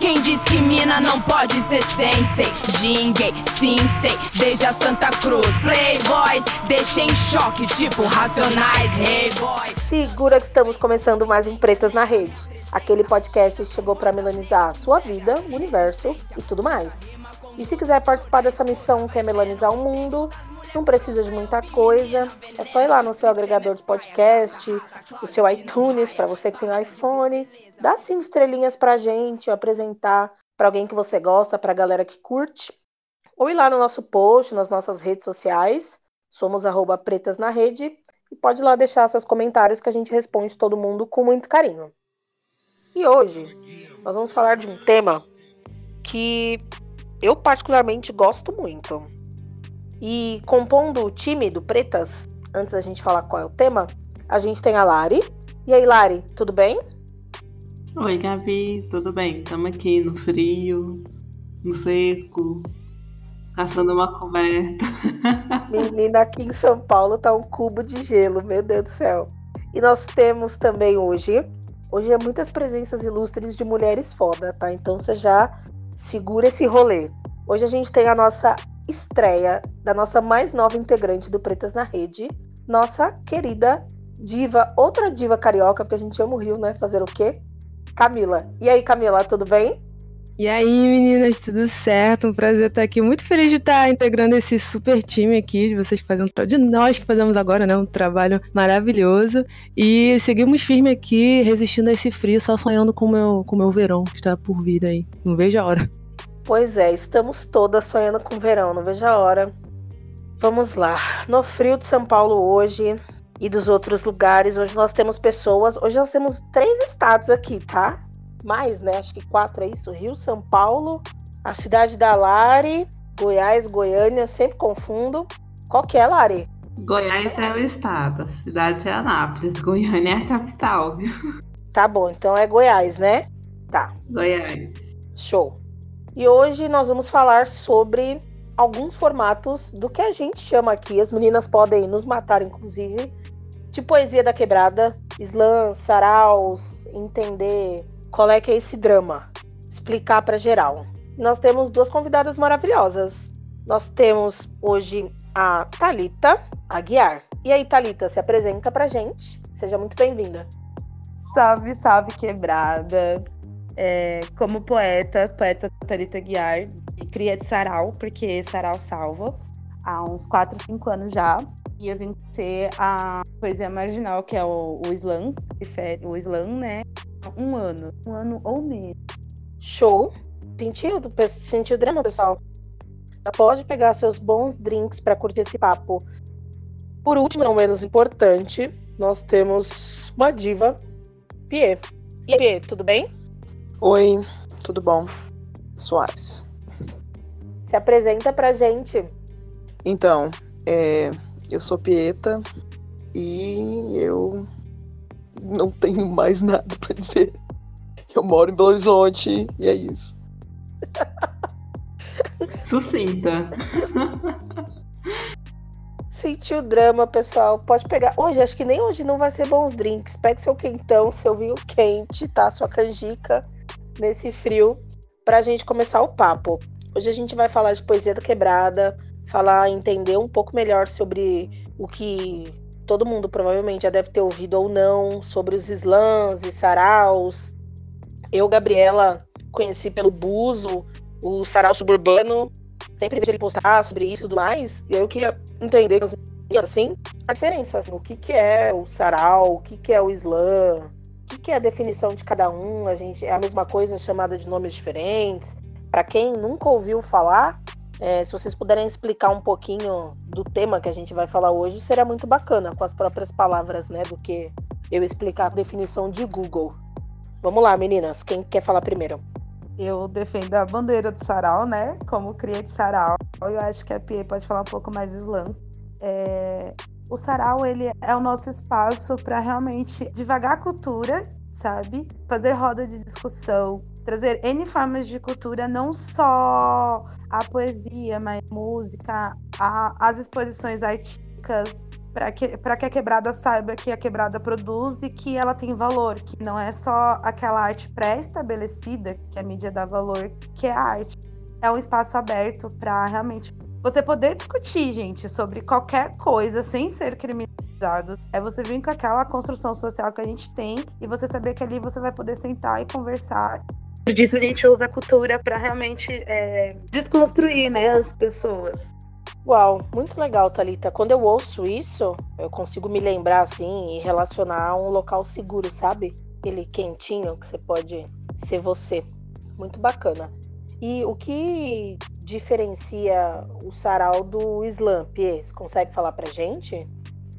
Quem diz que mina não pode ser sensei? Jinguei, sim sei, desde a Santa Cruz. Playboys, deixei em choque, tipo Racionais, Hey Boy. Segura que estamos começando mais um Pretas na Rede. Aquele podcast chegou para melanizar a sua vida, o universo e tudo mais. E se quiser participar dessa missão que é melanizar o mundo, não precisa de muita coisa. É só ir lá no seu agregador de podcast, o seu iTunes, para você que tem iPhone. Dá cinco estrelinhas pra gente, apresentar para alguém que você gosta, pra galera que curte. Ou ir lá no nosso post, nas nossas redes sociais. Somos arroba pretas na rede. E pode ir lá deixar seus comentários que a gente responde todo mundo com muito carinho. E hoje nós vamos falar de um tema que eu particularmente gosto muito. E compondo o time do Pretas, antes da gente falar qual é o tema, a gente tem a Lari. E aí, Lari, tudo bem? Oi, Gabi, tudo bem? Estamos aqui no frio, no seco, caçando uma coberta. Menina, aqui em São Paulo tá um cubo de gelo, meu Deus do céu. E nós temos também hoje, hoje é muitas presenças ilustres de mulheres foda, tá? Então você já segura esse rolê. Hoje a gente tem a nossa estreia da nossa mais nova integrante do Pretas na Rede, nossa querida diva, outra diva carioca, porque a gente ama o Rio, né? Fazer o quê? Camila. E aí, Camila, tudo bem? E aí, meninas, tudo certo? Um prazer estar aqui. Muito feliz de estar integrando esse super time aqui, de vocês que fazem um de nós que fazemos agora, né? Um trabalho maravilhoso. E seguimos firme aqui, resistindo a esse frio, só sonhando com meu, o com meu verão que está por vir aí. Não vejo a hora. Pois é, estamos todas sonhando com verão, não vejo a hora. Vamos lá. No frio de São Paulo hoje e dos outros lugares, hoje nós temos pessoas. Hoje nós temos três estados aqui, tá? Mais, né? Acho que quatro é isso: Rio, São Paulo, a cidade da Lari, Goiás, Goiânia, sempre confundo. Qual que é, Lari? Goiás é o estado, a cidade é Anápolis, Goiânia é a capital, viu? Tá bom, então é Goiás, né? Tá. Goiás. Show. E hoje nós vamos falar sobre alguns formatos do que a gente chama aqui, as meninas podem nos matar, inclusive, de poesia da quebrada, slam, saraus, entender qual é que é esse drama, explicar para geral. Nós temos duas convidadas maravilhosas. Nós temos hoje a Talita Aguiar. E aí, Talita, se apresenta pra gente. Seja muito bem-vinda. Salve, salve, quebrada é, como poeta, poeta Tarita Guiar, e cria de sarau, porque sarau salva, há uns 4, 5 anos já. E eu vim ter a poesia marginal, que é o, o slam, o slam, né? Um ano, um ano ou menos. Show! Sentiu, o drama, pessoal? Já pode pegar seus bons drinks para curtir esse papo. Por último, não menos importante, nós temos uma diva, Pie. E aí, Pie, tudo bem? Oi, tudo bom? Suaves. Se apresenta pra gente. Então, é, eu sou Pieta e eu não tenho mais nada pra dizer. Eu moro em Belo Horizonte e é isso. Sucinta. Sentiu o drama, pessoal. Pode pegar. Hoje, acho que nem hoje não vai ser bons drinks. Pegue seu quentão, seu vinho quente, tá? Sua canjica nesse frio para a gente começar o papo. Hoje a gente vai falar de poesia da quebrada, falar, entender um pouco melhor sobre o que todo mundo provavelmente já deve ter ouvido ou não, sobre os slams e saraus. Eu, Gabriela, conheci pelo Buzo, o sarau suburbano, sempre vejo ele postar sobre isso e tudo mais, e eu queria entender assim, a diferença, assim, o que, que é o sarau, o que, que é o slam, que, que é a definição de cada um? A gente é a mesma coisa chamada de nomes diferentes. Para quem nunca ouviu falar, é, se vocês puderem explicar um pouquinho do tema que a gente vai falar hoje, seria muito bacana, com as próprias palavras, né, do que eu explicar a definição de Google. Vamos lá, meninas, quem quer falar primeiro? Eu defendo a bandeira do sarau, né, como cria de sarau. Eu acho que a Pia pode falar um pouco mais slam. É, o sarau ele é o nosso espaço para realmente devagar a cultura, sabe? Fazer roda de discussão, trazer N formas de cultura, não só a poesia, mas a música, a, as exposições artísticas, para que, que a quebrada saiba que a quebrada produz e que ela tem valor, que não é só aquela arte pré-estabelecida que a mídia dá valor, que é a arte. É um espaço aberto para realmente você poder discutir, gente, sobre qualquer coisa sem ser criminalizado. É você vir com aquela construção social que a gente tem e você saber que ali você vai poder sentar e conversar. Disso a gente usa a cultura para realmente é, desconstruir né, as pessoas. Uau, muito legal, Talita. Quando eu ouço isso, eu consigo me lembrar assim e relacionar a um local seguro, sabe? Aquele quentinho que você pode ser você. Muito bacana. E o que diferencia o sarau do slam, Pies? Consegue falar pra gente?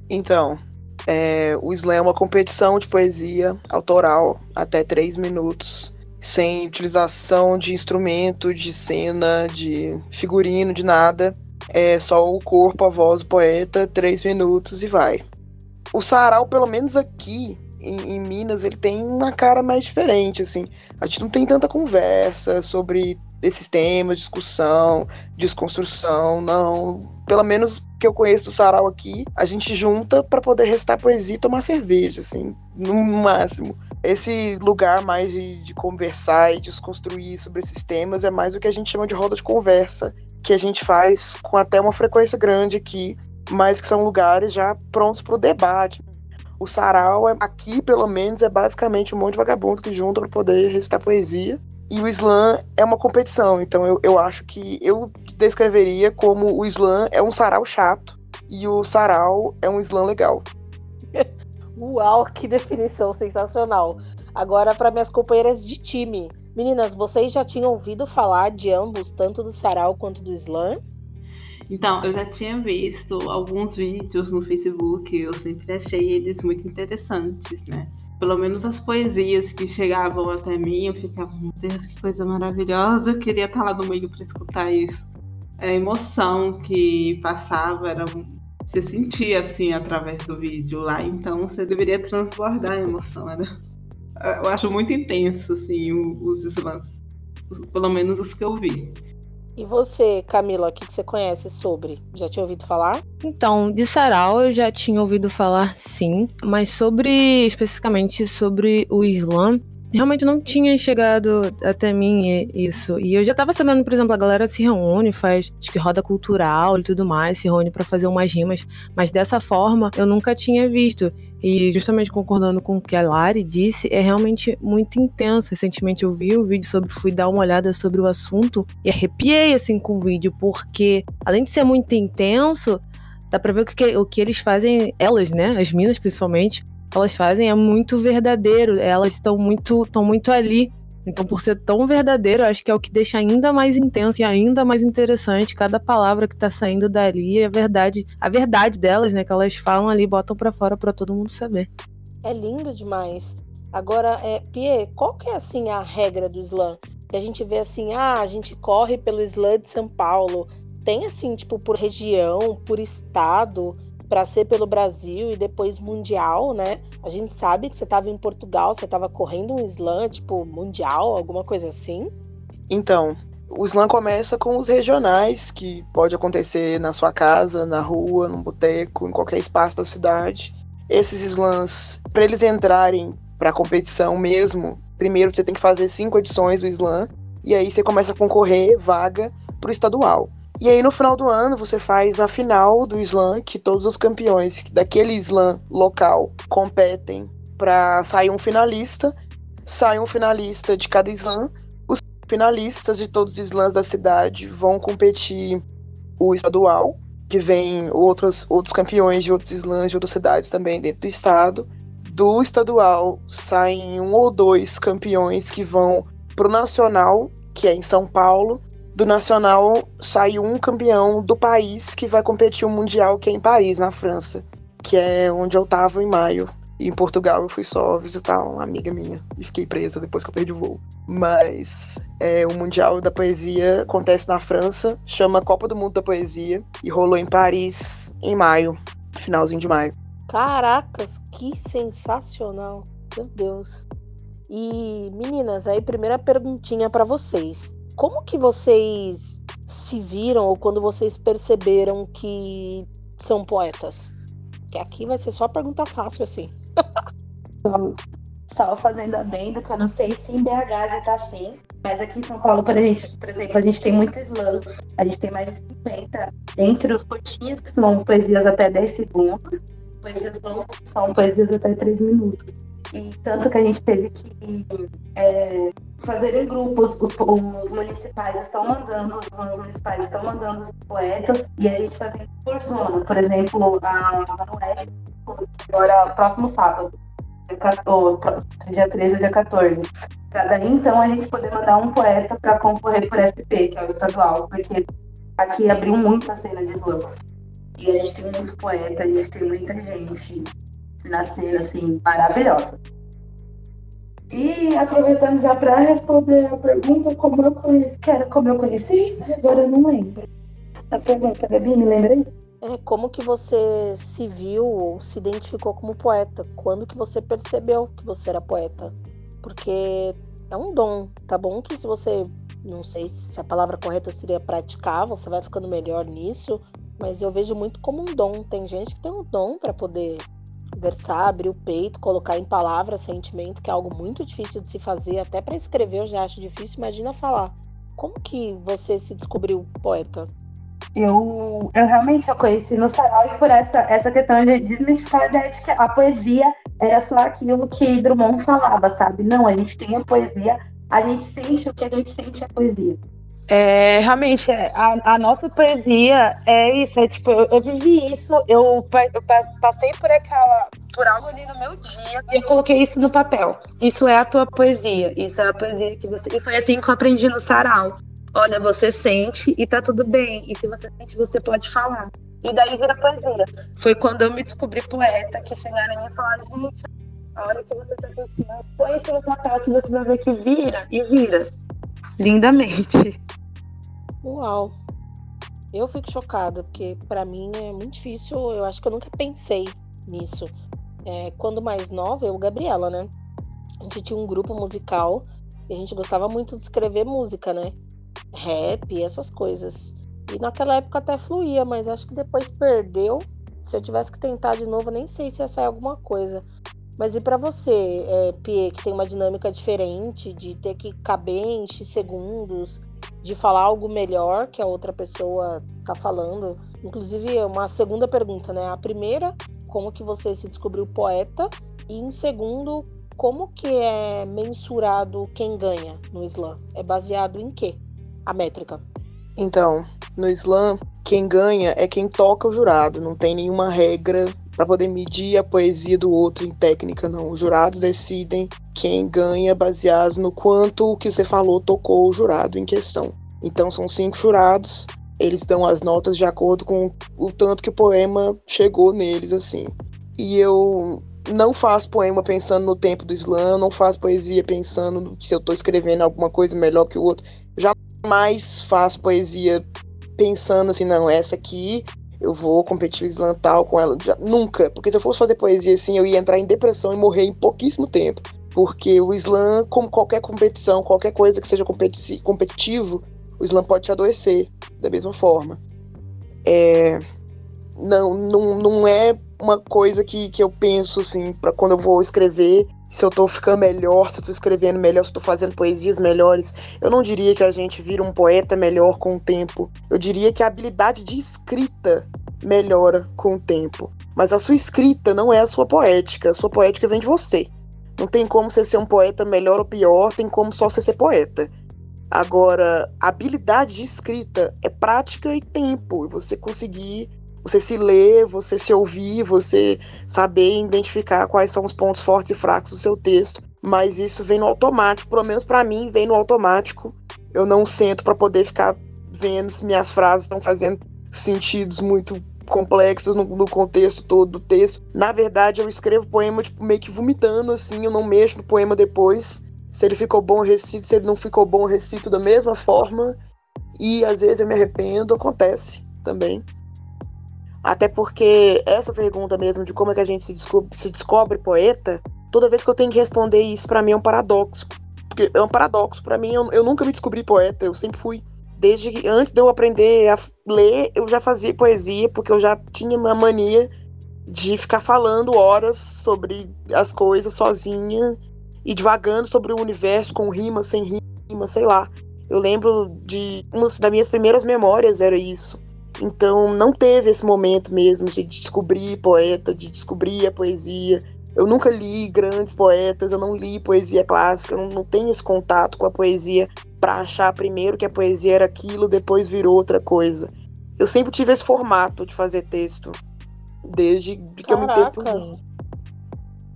Então, é, o slam é uma competição de poesia autoral até três minutos, sem utilização de instrumento, de cena, de figurino, de nada é só o corpo, a voz, o poeta, três minutos e vai. O sarau, pelo menos aqui em, em, Minas, ele tem uma cara mais diferente, assim. A gente não tem tanta conversa sobre esses temas, discussão, desconstrução, não. Pelo menos que eu conheço do sarau aqui, a gente junta para poder restar poesia e tomar cerveja, assim, no máximo. Esse lugar mais de, de conversar e desconstruir sobre esses temas é mais o que a gente chama de roda de conversa, que a gente faz com até uma frequência grande aqui, mas que são lugares já prontos para o debate. O sarau, é, aqui pelo menos, é basicamente um monte de vagabundo que junta para poder recitar poesia. E o slam é uma competição, então eu, eu acho que eu descreveria como o slam é um sarau chato e o sarau é um slam legal. Uau, que definição sensacional. Agora para minhas companheiras de time. Meninas, vocês já tinham ouvido falar de ambos, tanto do sarau quanto do slam? Então, eu já tinha visto alguns vídeos no Facebook, eu sempre achei eles muito interessantes, né? Pelo menos as poesias que chegavam até mim, eu ficava, meu Deus, que coisa maravilhosa, eu queria estar lá no meio para escutar isso. A emoção que passava era você sentia assim através do vídeo lá, então você deveria transbordar a emoção. Era eu acho muito intenso, assim, os slams. Pelo menos os que eu vi. E você, Camila, o que você conhece sobre? Já tinha ouvido falar? Então, de sarau eu já tinha ouvido falar sim, mas sobre, especificamente sobre o Islã, realmente não tinha chegado até mim isso. E eu já tava sabendo, por exemplo, a galera se reúne, faz, acho que roda cultural e tudo mais, se reúne para fazer umas rimas, mas dessa forma eu nunca tinha visto. E justamente concordando com o que a Lari disse, é realmente muito intenso. Recentemente eu vi um vídeo sobre, fui dar uma olhada sobre o assunto e arrepiei assim com o vídeo, porque além de ser muito intenso, dá pra ver o que, o que eles fazem, elas, né, as minas principalmente, elas fazem é muito verdadeiro, elas estão muito, estão muito ali. Então, por ser tão verdadeiro, acho que é o que deixa ainda mais intenso e ainda mais interessante cada palavra que tá saindo dali, a verdade, a verdade delas, né, que elas falam ali, botam para fora para todo mundo saber. É lindo demais. Agora, é, Pie, qual que é assim a regra do slam? Que a gente vê assim, ah, a gente corre pelo slam de São Paulo. Tem assim, tipo, por região, por estado? Para ser pelo Brasil e depois mundial, né? A gente sabe que você estava em Portugal, você estava correndo um slam, tipo, mundial, alguma coisa assim? Então, o slam começa com os regionais, que pode acontecer na sua casa, na rua, no boteco, em qualquer espaço da cidade. Esses slams, para eles entrarem para a competição mesmo, primeiro você tem que fazer cinco edições do slam, e aí você começa a concorrer vaga para o estadual. E aí no final do ano você faz a final do slam, que todos os campeões daquele slam local competem para sair um finalista. Sai um finalista de cada slam. Os finalistas de todos os slams da cidade vão competir o estadual, que vem outros, outros campeões de outros slams de outras cidades também dentro do estado. Do estadual saem um ou dois campeões que vão pro nacional, que é em São Paulo, do Nacional sai um campeão do país que vai competir o Mundial, que é em Paris, na França, que é onde eu tava em maio. E em Portugal eu fui só visitar uma amiga minha e fiquei presa depois que eu perdi o voo. Mas é, o Mundial da Poesia acontece na França, chama Copa do Mundo da Poesia e rolou em Paris em maio, finalzinho de maio. Caracas, que sensacional! Meu Deus. E meninas, aí primeira perguntinha para vocês. Como que vocês se viram ou quando vocês perceberam que são poetas? Que aqui vai ser só pergunta fácil, assim. Só fazendo adendo, que eu não sei se em BH já tá assim, mas aqui em São Paulo, por, gente, por exemplo, a gente tem muito slam, a gente tem mais de 50 entre os curtinhas, que são poesias até 10 segundos, poesias longas, que são poesias até 3 minutos. E tanto que a gente teve que é, fazer em grupos, os, os, municipais estão mandando, os zonas municipais estão mandando os poetas, e a gente fazendo por zona. Por exemplo, a Zona Oeste, agora próximo sábado, dia 13 ou dia 14. Para daí, então, a gente poder mandar um poeta para concorrer por SP, que é o estadual, porque aqui abriu muito a cena de slam. E a gente tem muito poeta, a gente tem muita gente na cena, assim, maravilhosa. E aproveitando já para responder a pergunta, como eu conheci, que era como eu conheci, agora eu não lembro. A pergunta, Gabi, me lembra aí? É, como que você se viu ou se identificou como poeta? Quando que você percebeu que você era poeta? Porque é um dom, tá bom que se você, não sei se a palavra correta seria praticar, você vai ficando melhor nisso, mas eu vejo muito como um dom. Tem gente que tem um dom para poder versar, abrir o peito, colocar em palavras sentimento, que é algo muito difícil de se fazer, até para escrever eu já acho difícil, imagina falar. Como que você se descobriu poeta? Eu, eu realmente eu conheci no sarau e por essa, essa questão de desmistificar a ideia de que a poesia era só aquilo que Drummond falava, sabe? Não, a gente tem a poesia, a gente sente o que a gente sente a poesia. É, realmente, é, a, a, nossa poesia é isso, é tipo, eu, eu vivi isso, eu, eu, passei por aquela, por algo ali no meu dia e eu coloquei isso no papel. Isso é a tua poesia, isso é a poesia que você. E foi assim que eu aprendi no sarau. Olha, você sente e tá tudo bem. E se você sente, você pode falar. E daí vira poesia. Foi quando eu me descobri poeta que chegaram e falaram, gente, a hora que você tá sentindo, põe isso no papel que você vai ver que vira e vira. Lindamente. Uau. Eu fico chocada, porque para mim é muito difícil. Eu acho que eu nunca pensei nisso. É, quando mais nova, eu, Gabriela, né? A gente tinha um grupo musical e a gente gostava muito de escrever música, né? Rap, essas coisas. E naquela época até fluía, mas acho que depois perdeu. Se eu tivesse que tentar de novo, nem sei se ia sair alguma coisa. Mas e para você, é, que tem uma dinâmica diferente, de ter que caber em X segundos, de falar algo melhor que a outra pessoa tá falando. Inclusive, uma segunda pergunta, né? A primeira, como que você se descobriu poeta? E em segundo, como que é mensurado quem ganha no Islã? É baseado em quê? A métrica. Então, no Islã, quem ganha é quem toca o jurado, não tem nenhuma regra para poder medir a poesia do outro em técnica, não. Os jurados decidem quem ganha baseado no quanto o que você falou tocou o jurado em questão. Então são cinco jurados, eles dão as notas de acordo com o tanto que o poema chegou neles, assim. E eu não faço poema pensando no tempo do slam, não faço poesia pensando se eu estou escrevendo alguma coisa melhor que o outro. Jamais faço poesia pensando assim, não, essa aqui eu vou competir o slam tal com ela. Já, nunca, porque se eu fosse fazer poesia assim, eu ia entrar em depressão e morrer em pouquíssimo tempo. Porque o slam, como qualquer competição, qualquer coisa que seja competi competitivo, o slam pode te adoecer da mesma forma. É, não, não, não é uma coisa que, que eu penso assim, para quando eu vou escrever, se eu tô ficando melhor, se eu tô escrevendo melhor, se eu tô fazendo poesias melhores. Eu não diria que a gente vira um poeta melhor com o tempo. Eu diria que a habilidade de escrita melhora com o tempo. Mas a sua escrita não é a sua poética. A sua poética vem de você. Não tem como você ser um poeta melhor ou pior, tem como só você ser poeta. Agora, habilidade de escrita é prática e tempo. E você conseguir você se ler, você se ouvir, você saber identificar quais são os pontos fortes e fracos do seu texto, mas isso vem no automático, pelo menos para mim vem no automático. Eu não sento para poder ficar vendo se minhas frases estão fazendo sentidos muito complexos no, no, contexto todo do texto. Na verdade, eu escrevo poema tipo meio que vomitando assim, eu não mexo no poema depois. Se ele ficou bom, eu recito, se ele não ficou bom, eu recito da mesma forma. E às vezes eu me arrependo, acontece também. Até porque essa pergunta mesmo de como é que a gente se descobre, se descobre poeta, toda vez que eu tenho que responder isso, para mim é um paradoxo. Porque é um paradoxo. para mim, eu, eu, nunca me descobri poeta, eu sempre fui. Desde que, antes de eu aprender a ler, eu já fazia poesia, porque eu já tinha uma mania de ficar falando horas sobre as coisas sozinha e divagando sobre o universo com rima, sem rima, sei lá. Eu lembro de uma das minhas primeiras memórias era isso. Então não teve esse momento mesmo de descobrir poeta, de descobrir a poesia. Eu nunca li grandes poetas, eu não li poesia clássica, eu não, não tenho esse contato com a poesia para achar primeiro que a poesia era aquilo, depois virou outra coisa. Eu sempre tive esse formato de fazer texto, desde que Caraca. eu me entendo.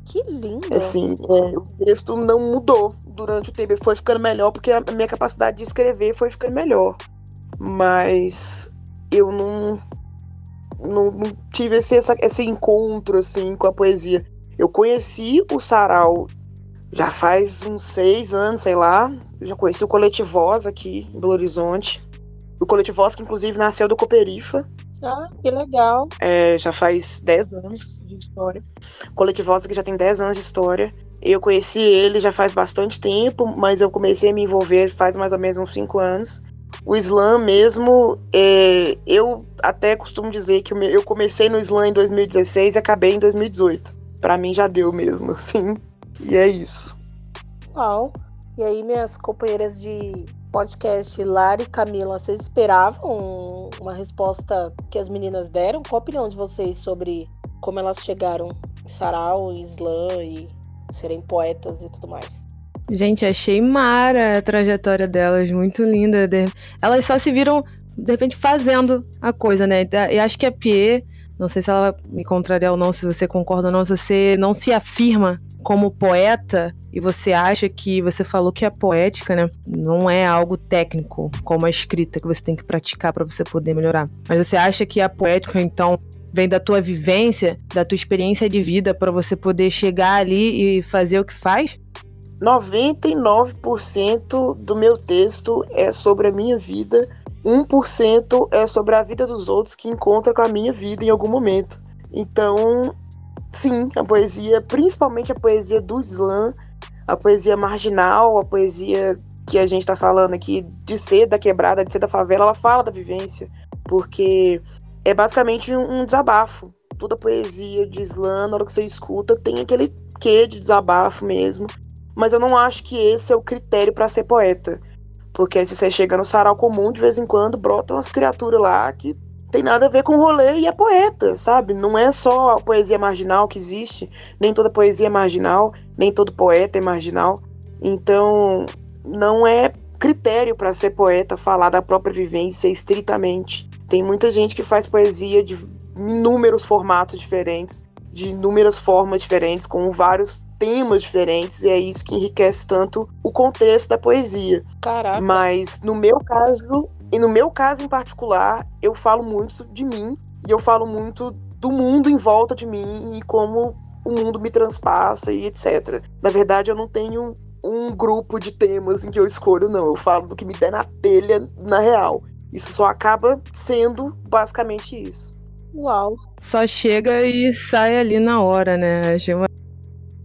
Que lindo! Assim, é, o texto não mudou durante o tempo, foi ficando melhor porque a minha capacidade de escrever foi ficando melhor. Mas eu não, não, não tive esse, essa, esse encontro assim com a poesia. Eu conheci o sarau já faz uns seis anos, sei lá. Eu já conheci o Coletivosa aqui em Belo Horizonte. O Coletivosa, que inclusive nasceu do Cooperifa. Ah, que legal. É, já faz dez anos de história. Coletivosa, que já tem dez anos de história. Eu conheci ele já faz bastante tempo, mas eu comecei a me envolver faz mais ou menos uns cinco anos. O slam mesmo, é, eu até costumo dizer que eu comecei no slam em 2016 e acabei em 2018. Para mim já deu mesmo, assim. E é isso. Uau. E aí, minhas companheiras de podcast, Lari e Camila, vocês esperavam uma resposta que as meninas deram? Qual a opinião de vocês sobre como elas chegaram em sarau, slam e serem poetas e tudo mais? Gente, achei mara a trajetória delas, muito linda. Elas só se viram, de repente, fazendo a coisa, né? E acho que a Pie, não sei se ela me contraria ou não, se você concorda ou não, se você não se afirma como poeta e você acha que você falou que a poética, né, não é algo técnico, como a escrita que você tem que praticar para você poder melhorar. Mas você acha que a poética então vem da tua vivência, da tua experiência de vida para você poder chegar ali e fazer o que faz? 99% do meu texto é sobre a minha vida, 1% é sobre a vida dos outros que encontra com a minha vida em algum momento. Então, sim, a poesia, principalmente a poesia do slam, a poesia marginal, a poesia que a gente está falando aqui de ser da quebrada, de ser da favela, ela fala da vivência, porque é basicamente um, desabafo. Toda poesia de slam, na hora que você escuta, tem aquele quê de desabafo mesmo. Mas eu não acho que esse é o critério para ser poeta. Porque se você chega no sarau comum, de vez em quando brotam umas criaturas lá que tem nada a ver com rolê e é poeta, sabe? Não é só a poesia marginal que existe, nem toda poesia é marginal, nem todo poeta é marginal. Então, não é critério para ser poeta falar da própria vivência estritamente. Tem muita gente que faz poesia de inúmeros formatos diferentes, de inúmeras formas diferentes, com vários temas diferentes, e é isso que enriquece tanto o contexto da poesia. Caraca. Mas no meu caso, e no meu caso em particular, eu falo muito de mim e eu falo muito do mundo em volta de mim e como o mundo me transpassa e etc. Na verdade, eu não tenho um grupo de temas em que eu escolho, não. Eu falo do que me der na telha, na real. Isso só acaba sendo basicamente isso. Uau. Só chega e sai ali na hora, né? Achei uma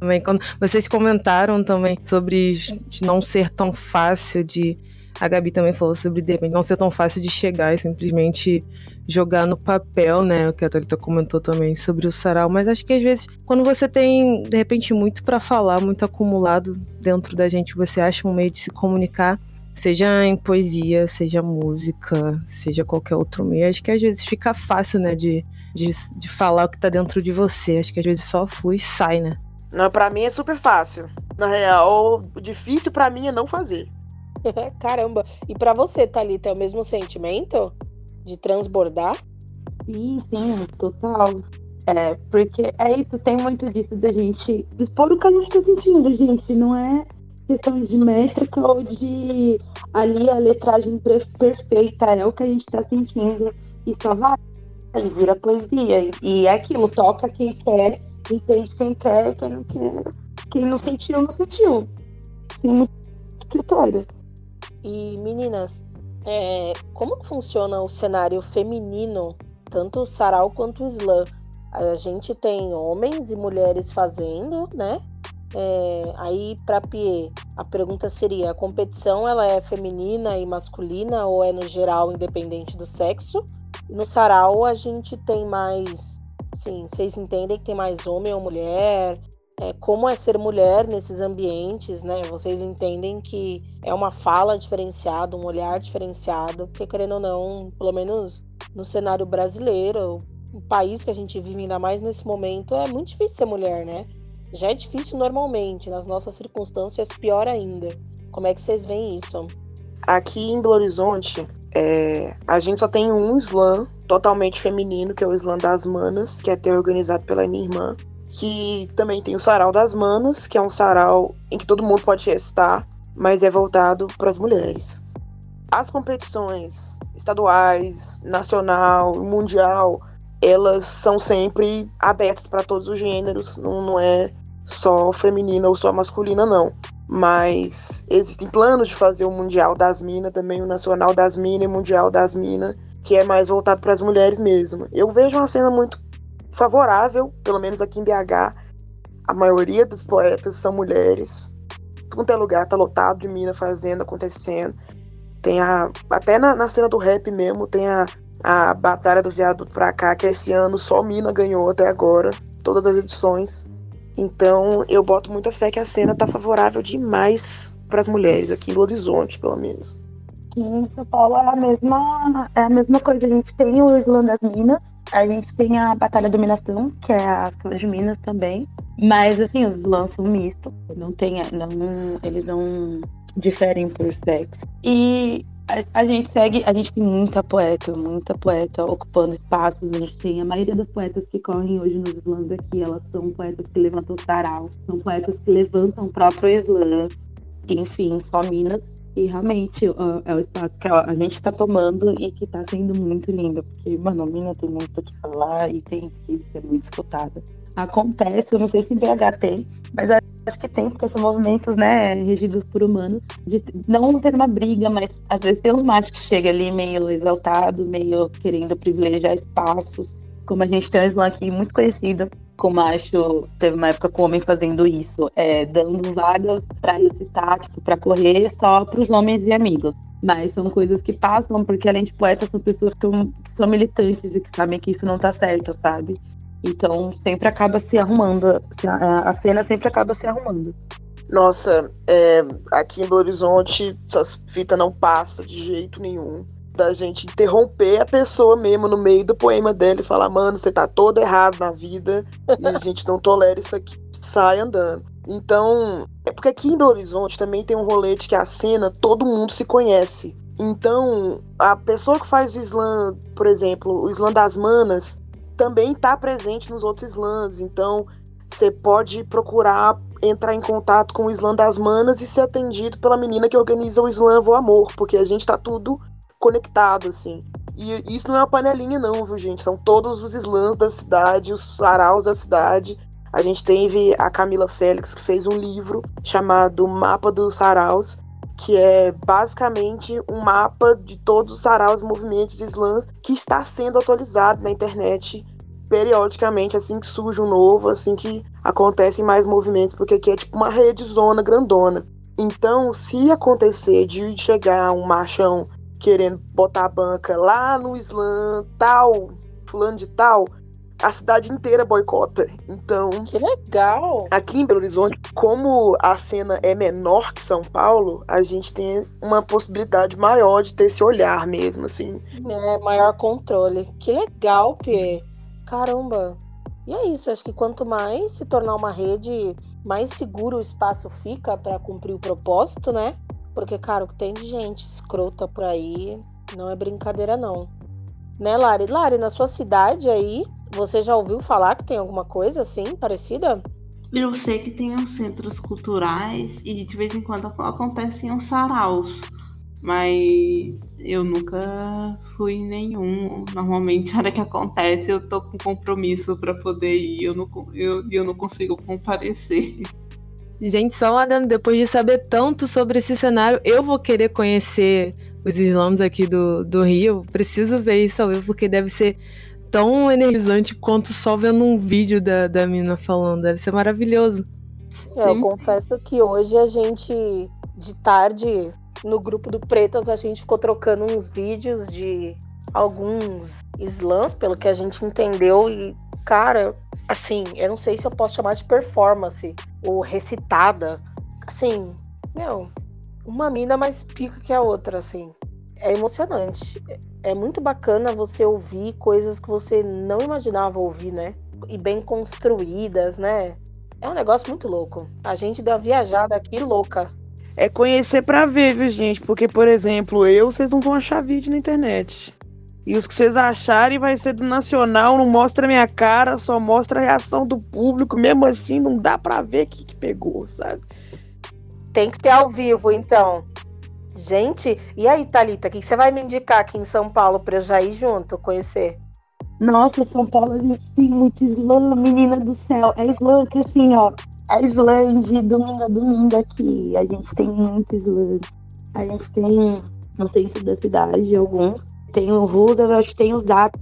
também quando vocês comentaram também sobre não ser tão fácil de a Gabi também falou sobre de repente não ser tão fácil de chegar e simplesmente jogar no papel, né? O que a Thalita comentou também sobre o sarau. Mas acho que às vezes, quando você tem, de repente, muito para falar, muito acumulado dentro da gente, você acha um meio de se comunicar, seja em poesia, seja música, seja qualquer outro meio. Acho que às vezes fica fácil, né? De, de, de falar o que tá dentro de você. Acho que às vezes só flui e sai, né? Não, pra mim é super fácil. Na real, o difícil para mim é não fazer. Caramba. E para você, Thalita, é o mesmo sentimento de transbordar? Sim, sim, total. É, porque é isso, tem muito disso da gente expor o que a gente tá sentindo, gente. Não é questão de métrica ou de ali a letragem perfeita, é o que a gente tá sentindo. E só vai, vira poesia. E é aquilo, toca quem quer, entende quem quer, quem não quer. Quem não sentiu, não sentiu. Tem muito critério. E meninas, é, como funciona o cenário feminino, tanto o sarau quanto o slam? A gente tem homens e mulheres fazendo, né? É, aí para Pie, a pergunta seria: a competição ela é feminina e masculina ou é no geral independente do sexo? E no sarau a gente tem mais Sim, vocês entendem que tem mais homem ou mulher? É, como é ser mulher nesses ambientes, né? Vocês entendem que é uma fala diferenciada, um olhar diferenciado, porque querendo ou não, pelo menos no cenário brasileiro, o país que a gente vive ainda mais nesse momento, é muito difícil ser mulher, né? Já é difícil normalmente, nas nossas circunstâncias pior ainda. Como é que vocês veem isso? Aqui em Belo Horizonte, é, a gente só tem um slam totalmente feminino, que é o slam das manas, que é até organizado pela minha irmã. Que também tem o sarau das manas, que é um sarau em que todo mundo pode estar, mas é voltado para as mulheres. As competições estaduais, nacional, mundial, elas são sempre abertas para todos os gêneros, não, não é só feminina ou só masculina, não. Mas existem planos de fazer o Mundial das Minas, também o Nacional das Minas e o Mundial das Minas, que é mais voltado para as mulheres mesmo. Eu vejo uma cena muito favorável, pelo menos aqui em BH. A maioria dos poetas são mulheres. Tudo é lugar tá lotado de mina fazendo, acontecendo. Tem a. Até na, na cena do rap mesmo, tem a, a Batalha do Viaduto pra cá, que esse ano só Mina ganhou até agora, todas as edições. Então eu boto muita fé que a cena tá favorável demais para as mulheres, aqui Belo Horizonte, pelo menos. Aqui em São Paulo é a mesma, é a mesma coisa. A gente tem o Islã das Minas, a gente tem a Batalha Dominação, que é a São de Minas também. Mas assim, os lãs são mistos, não tem, não, eles não diferem por sexo. E a, gente segue, a gente tem muita poeta, muita poeta ocupando espaços. A gente tem a maioria das poetas que correm hoje nos slams aqui, elas são poetas que levantam sarau, são poetas que levantam o próprio slam, enfim, só Minas. E realmente é o espaço que a gente está tomando e que está sendo muito lindo, porque, mano, a Mina tem muito o que falar e tem que ser muito escutada acontece, eu não sei se em BH tem, mas acho que tem, porque são movimentos, né, regidos por humanos, de não ter uma briga, mas às vezes tem um macho que chega ali meio exaltado, meio querendo privilegiar espaços, como a gente tem um slam aqui muito conhecido, com macho, teve uma época com homem fazendo isso, é, dando vagas para recitar, tipo, para correr só para os homens e amigos. Mas são coisas que passam, porque além de poetas, são pessoas que são militantes e que sabem que isso não tá certo, sabe? Então sempre acaba se arrumando, a cena sempre acaba se arrumando. Nossa, é, aqui em Belo Horizonte essas fitas não passa de jeito nenhum. Da gente interromper a pessoa mesmo no meio do poema dela e falar, mano, você tá todo errado na vida e a gente não tolera isso aqui, sai andando. Então, é porque aqui em Belo Horizonte também tem um rolete que a cena todo mundo se conhece. Então, a pessoa que faz o slam, por exemplo, o slam das manas, também está presente nos outros slams. Então, você pode procurar entrar em contato com o slam das manas e ser atendido pela menina que organiza o slam Vô Amor, porque a gente está tudo conectado, assim. E isso não é uma panelinha, não, viu, gente? São todos os slams da cidade, os saraus da cidade. A gente teve a Camila Félix, que fez um livro chamado Mapa dos Saraus, que é basicamente um mapa de todos os saraus e movimentos de slams que está sendo atualizado na internet periodicamente, assim que surge um novo, assim que acontecem mais movimentos, porque aqui é tipo uma rede zona grandona. Então, se acontecer de chegar um machão querendo botar a banca lá no slam tal, fulano de tal, a cidade inteira boicota. Então. Que legal! Aqui em Belo Horizonte, como a cena é menor que São Paulo, a gente tem uma possibilidade maior de ter esse olhar mesmo, assim. É, maior controle. Que legal, Pê. Caramba! E é isso, acho que quanto mais se tornar uma rede, mais seguro o espaço fica para cumprir o propósito, né? Porque, cara, o que tem de gente escrota por aí não é brincadeira, não. Né, Lari? Lari, na sua cidade aí, você já ouviu falar que tem alguma coisa assim, parecida? Eu sei que tem uns centros culturais e de vez em quando acontecem uns saraus, mas eu nunca fui em nenhum. Normalmente, a hora que acontece, eu tô com compromisso para poder ir, eu não, eu, eu não consigo comparecer. Gente, só adendo, depois de saber tanto sobre esse cenário, eu vou querer conhecer os slams aqui do, do Rio. Preciso ver isso ao vivo, porque deve ser tão energizante quanto só vendo um vídeo da, da mina falando. Deve ser maravilhoso. É, eu confesso que hoje a gente, de tarde, no grupo do Pretas, a gente ficou trocando uns vídeos de alguns slams, pelo que a gente entendeu, e cara, assim, eu não sei se eu posso chamar de performance ou recitada. Assim, meu, uma mina mais pica que a outra, assim. É emocionante. É muito bacana você ouvir coisas que você não imaginava ouvir, né? E bem construídas, né? É um negócio muito louco. A gente deu uma viajada aqui louca. É conhecer pra ver, viu, gente? Porque, por exemplo, eu, vocês não vão achar vídeo na internet. E os que vocês acharem vai ser do Nacional, não mostra minha cara, só mostra a reação do público. Mesmo assim, não dá pra ver o que, que pegou, sabe? Tem que ser ao vivo, então. Gente, e aí, Thalita, o que você vai me indicar aqui em São Paulo pra eu já ir junto, conhecer? Nossa, São Paulo gente tem muito slam, menina do céu. É slam que assim, ó. É slam de domingo a domingo aqui. A gente tem muito slam. A gente tem no centro da cidade alguns. Tem o Roosevelt, tem o Zap.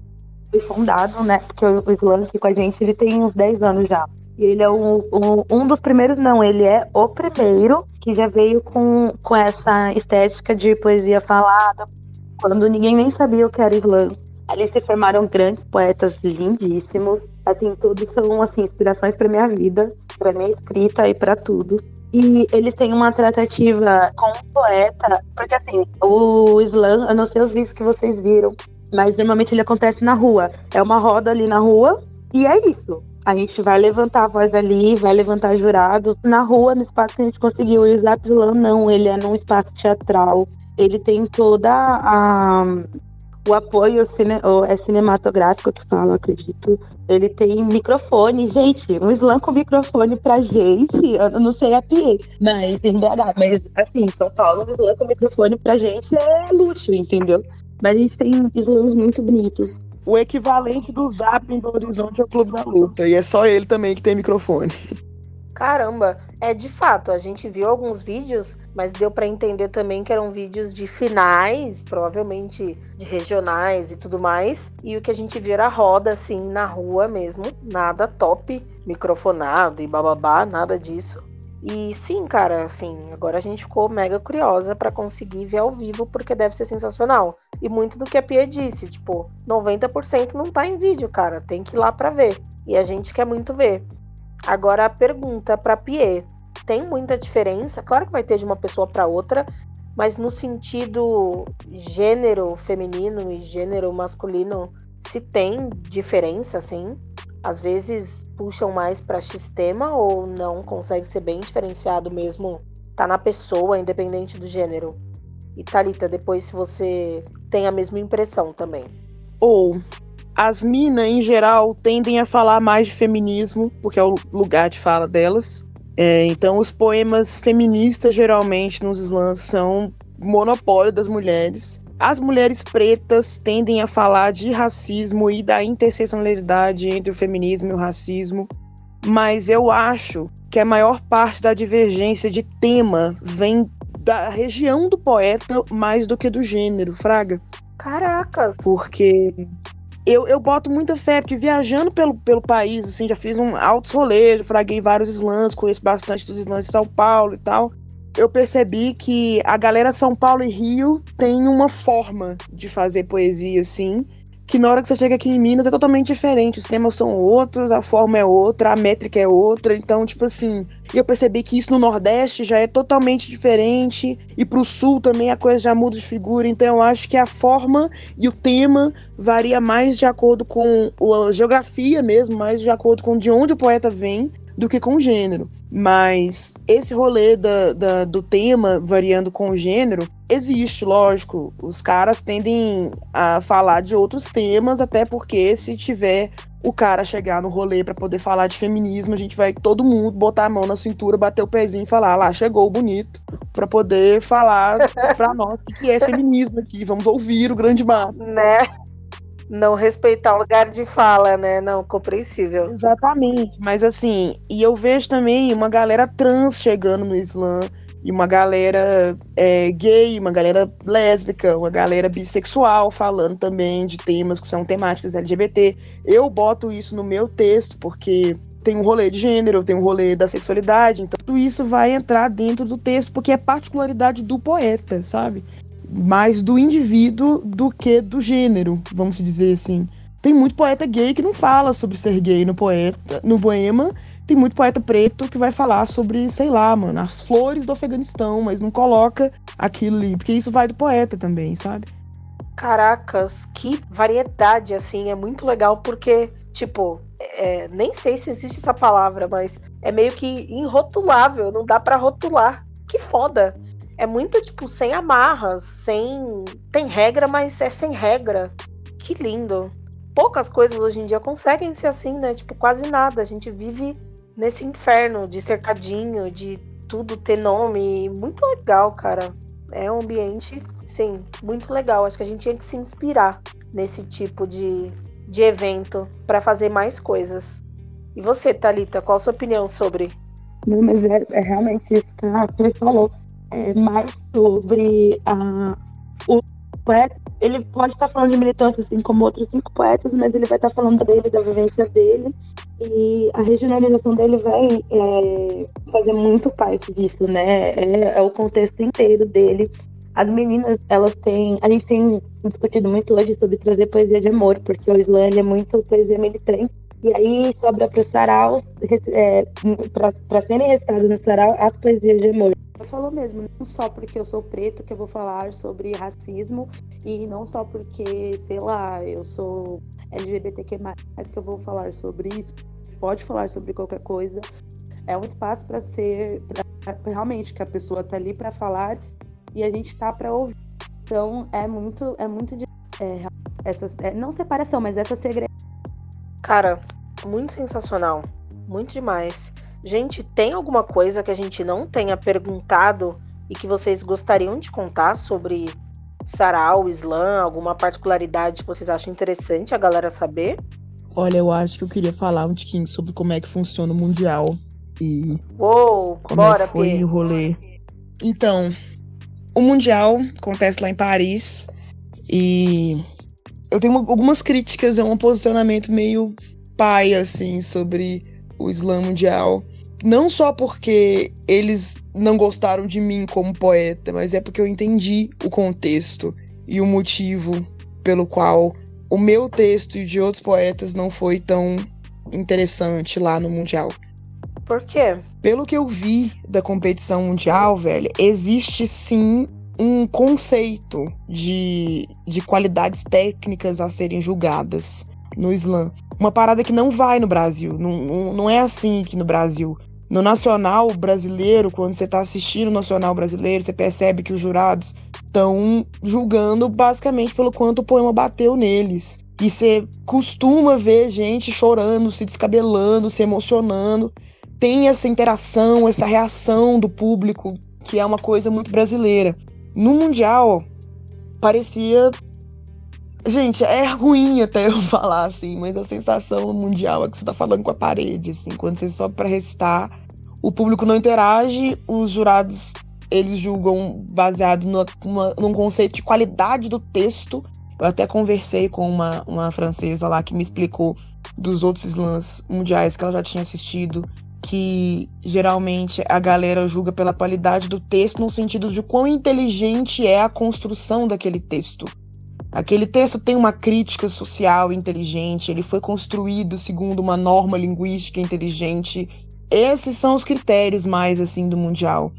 Foi fundado, né? Porque o slam aqui com a gente, ele tem uns 10 anos já. E ele é o, um dos primeiros, não, ele é o primeiro que já veio com, com essa estética de poesia falada, quando ninguém nem sabia o que era slam. Ali se formaram grandes poetas lindíssimos, assim, todos são assim inspirações para minha vida, para minha escrita e para tudo. E eles têm uma tratativa com o poeta, porque assim, o slam, eu não sei os vídeos que vocês viram, mas normalmente ele acontece na rua. É uma roda ali na rua e é isso. A gente vai levantar a voz ali, vai levantar jurado. Na rua, no espaço que a gente conseguiu. E o Zaplan não, ele é num espaço teatral. Ele tem toda a o apoio cine, é cinematográfico que fala, acredito. Ele tem microfone, gente, um slam com microfone pra gente, eu não sei a PA, mas em BH, mas assim, São Paulo, um slam com microfone pra gente é luxo, entendeu? Mas a gente tem slams muito bonitos o equivalente do Zap em Belo Horizonte é o Clube da Luta. E é só ele também que tem microfone. Caramba, é de fato, a gente viu alguns vídeos, mas deu para entender também que eram vídeos de finais, provavelmente de regionais e tudo mais. E o que a gente viu era roda assim na rua mesmo, nada top, microfonado e bababá, nada disso. E sim, cara, assim, agora a gente ficou mega curiosa para conseguir ver ao vivo, porque deve ser sensacional. E muito do que a Pia disse, tipo, 90% não tá em vídeo, cara, tem que ir lá para ver. E a gente quer muito ver. Agora a pergunta para Pie, tem muita diferença? Claro que vai ter de uma pessoa para outra, mas no sentido gênero feminino e gênero masculino, se tem diferença, assim? às vezes puxam mais para sistema ou não consegue ser bem diferenciado mesmo tá na pessoa independente do gênero e Talita depois se você tem a mesma impressão também ou as minas em geral tendem a falar mais de feminismo porque é o lugar de fala delas é, então os poemas feministas geralmente nos slams são monopólio das mulheres as mulheres pretas tendem a falar de racismo e da interseccionalidade entre o feminismo e o racismo, mas eu acho que a maior parte da divergência de tema vem da região do poeta mais do que do gênero, Fraga. Caracas! Porque eu, eu boto muita fé, porque viajando pelo, pelo país, assim, já fiz um altos rolês, fraguei vários slams, conheço bastante dos slams de São Paulo e tal. Eu percebi que a galera São Paulo e Rio tem uma forma de fazer poesia, assim, que na hora que você chega aqui em Minas é totalmente diferente. Os temas são outros, a forma é outra, a métrica é outra. Então, tipo assim, eu percebi que isso no Nordeste já é totalmente diferente. E pro Sul também a coisa já muda de figura. Então, eu acho que a forma e o tema varia mais de acordo com a geografia mesmo, mais de acordo com de onde o poeta vem do que com o gênero. Mas esse rolê da, da, do tema variando com o gênero existe, lógico. Os caras tendem a falar de outros temas, até porque se tiver o cara chegar no rolê para poder falar de feminismo, a gente vai todo mundo botar a mão na cintura, bater o pezinho e falar: lá, chegou o bonito, para poder falar para nós o que é feminismo aqui. Vamos ouvir o grande mar. Né? Não respeitar o lugar de fala, né? Não, compreensível. Exatamente. Mas assim, e eu vejo também uma galera trans chegando no Islã, e uma galera é, gay, uma galera lésbica, uma galera bissexual falando também de temas que são temáticas LGBT. Eu boto isso no meu texto porque tem um rolê de gênero, tem um rolê da sexualidade, então tudo isso vai entrar dentro do texto porque é particularidade do poeta, sabe? Mais do indivíduo do que do gênero, vamos dizer assim. Tem muito poeta gay que não fala sobre ser gay no poeta, no poema. Tem muito poeta preto que vai falar sobre, sei lá, mano, as flores do Afeganistão, mas não coloca aquilo ali, porque isso vai do poeta também, sabe? Caracas, que variedade, assim, é muito legal porque, tipo, é, nem sei se existe essa palavra, mas é meio que irrotulável, não dá para rotular. Que foda. É muito, tipo, sem amarras, sem. Tem regra, mas é sem regra. Que lindo. Poucas coisas hoje em dia conseguem ser assim, né? Tipo, quase nada. A gente vive nesse inferno de cercadinho, de tudo ter nome. Muito legal, cara. É um ambiente, sim, muito legal. Acho que a gente tinha que se inspirar nesse tipo de, de evento para fazer mais coisas. E você, Talita, qual a sua opinião sobre? Não, mas é, é realmente isso que a Fê falou. É mais sobre a, o poeta. Ele pode estar falando de militância, assim como outros cinco poetas, mas ele vai estar falando dele, da vivência dele. E a regionalização dele vai é, fazer muito parte disso, né? É, é o contexto inteiro dele as meninas, elas têm. A gente tem discutido muito hoje sobre trazer poesia de amor, porque o slam é muito poesia militante. E aí sobra para os saraus, é, para serem recitados no sarau, as poesias de amor. Eu falo mesmo, não só porque eu sou preto que eu vou falar sobre racismo, e não só porque, sei lá, eu sou LGBTQ, que eu vou falar sobre isso. Pode falar sobre qualquer coisa. É um espaço para ser, pra, realmente, que a pessoa tá ali para falar e a gente tá para ouvir. Então é muito, é muito é, essa, é, não separação, mas essa segregação. Cara, muito sensacional, muito demais. Gente, tem alguma coisa que a gente não tenha perguntado e que vocês gostariam de contar sobre sarau, slam, alguma particularidade que vocês acham interessante a galera saber? Olha, eu acho que eu queria falar um tiquinho sobre como é que funciona o Mundial e Uou, como bora, é que foi Pê. o rolê. Então, o Mundial acontece lá em Paris e eu tenho uma- algumas críticas, é um posicionamento meio pai, assim, sobre o Islã Mundial. Não só porque eles não gostaram de mim como poeta, mas é porque eu entendi o contexto e o motivo pelo qual o meu texto e de outros poetas não foi tão interessante lá no Mundial. Por quê? Pelo que eu vi da competição mundial, velho, existe sim um conceito de, de qualidades técnicas a serem julgadas no slam. Uma parada que não vai no Brasil. Não, não, é assim aqui no Brasil. No Nacional Brasileiro, quando você está assistindo o Nacional Brasileiro, você percebe que os jurados estão julgando basicamente pelo quanto o poema bateu neles. E você costuma ver gente chorando, se descabelando, se emocionando. Tem essa interação, essa reação do público, que é uma coisa muito brasileira. No Mundial, parecia. Gente, é ruim até eu falar assim, mas a sensação Mundial é que você tá falando com a parede, assim. Quando você sobe pra recitar, o público não interage, os jurados eles julgam baseado no, num conceito de qualidade do texto. Eu até conversei com uma, uma francesa lá que me explicou dos outros slams mundiais que ela já tinha assistido, que geralmente a galera julga pela qualidade do texto no sentido de quão inteligente é a construção daquele texto. Aquele texto tem uma crítica social inteligente, ele foi construído segundo uma norma linguística inteligente. Esses são os critérios mais assim do mundial.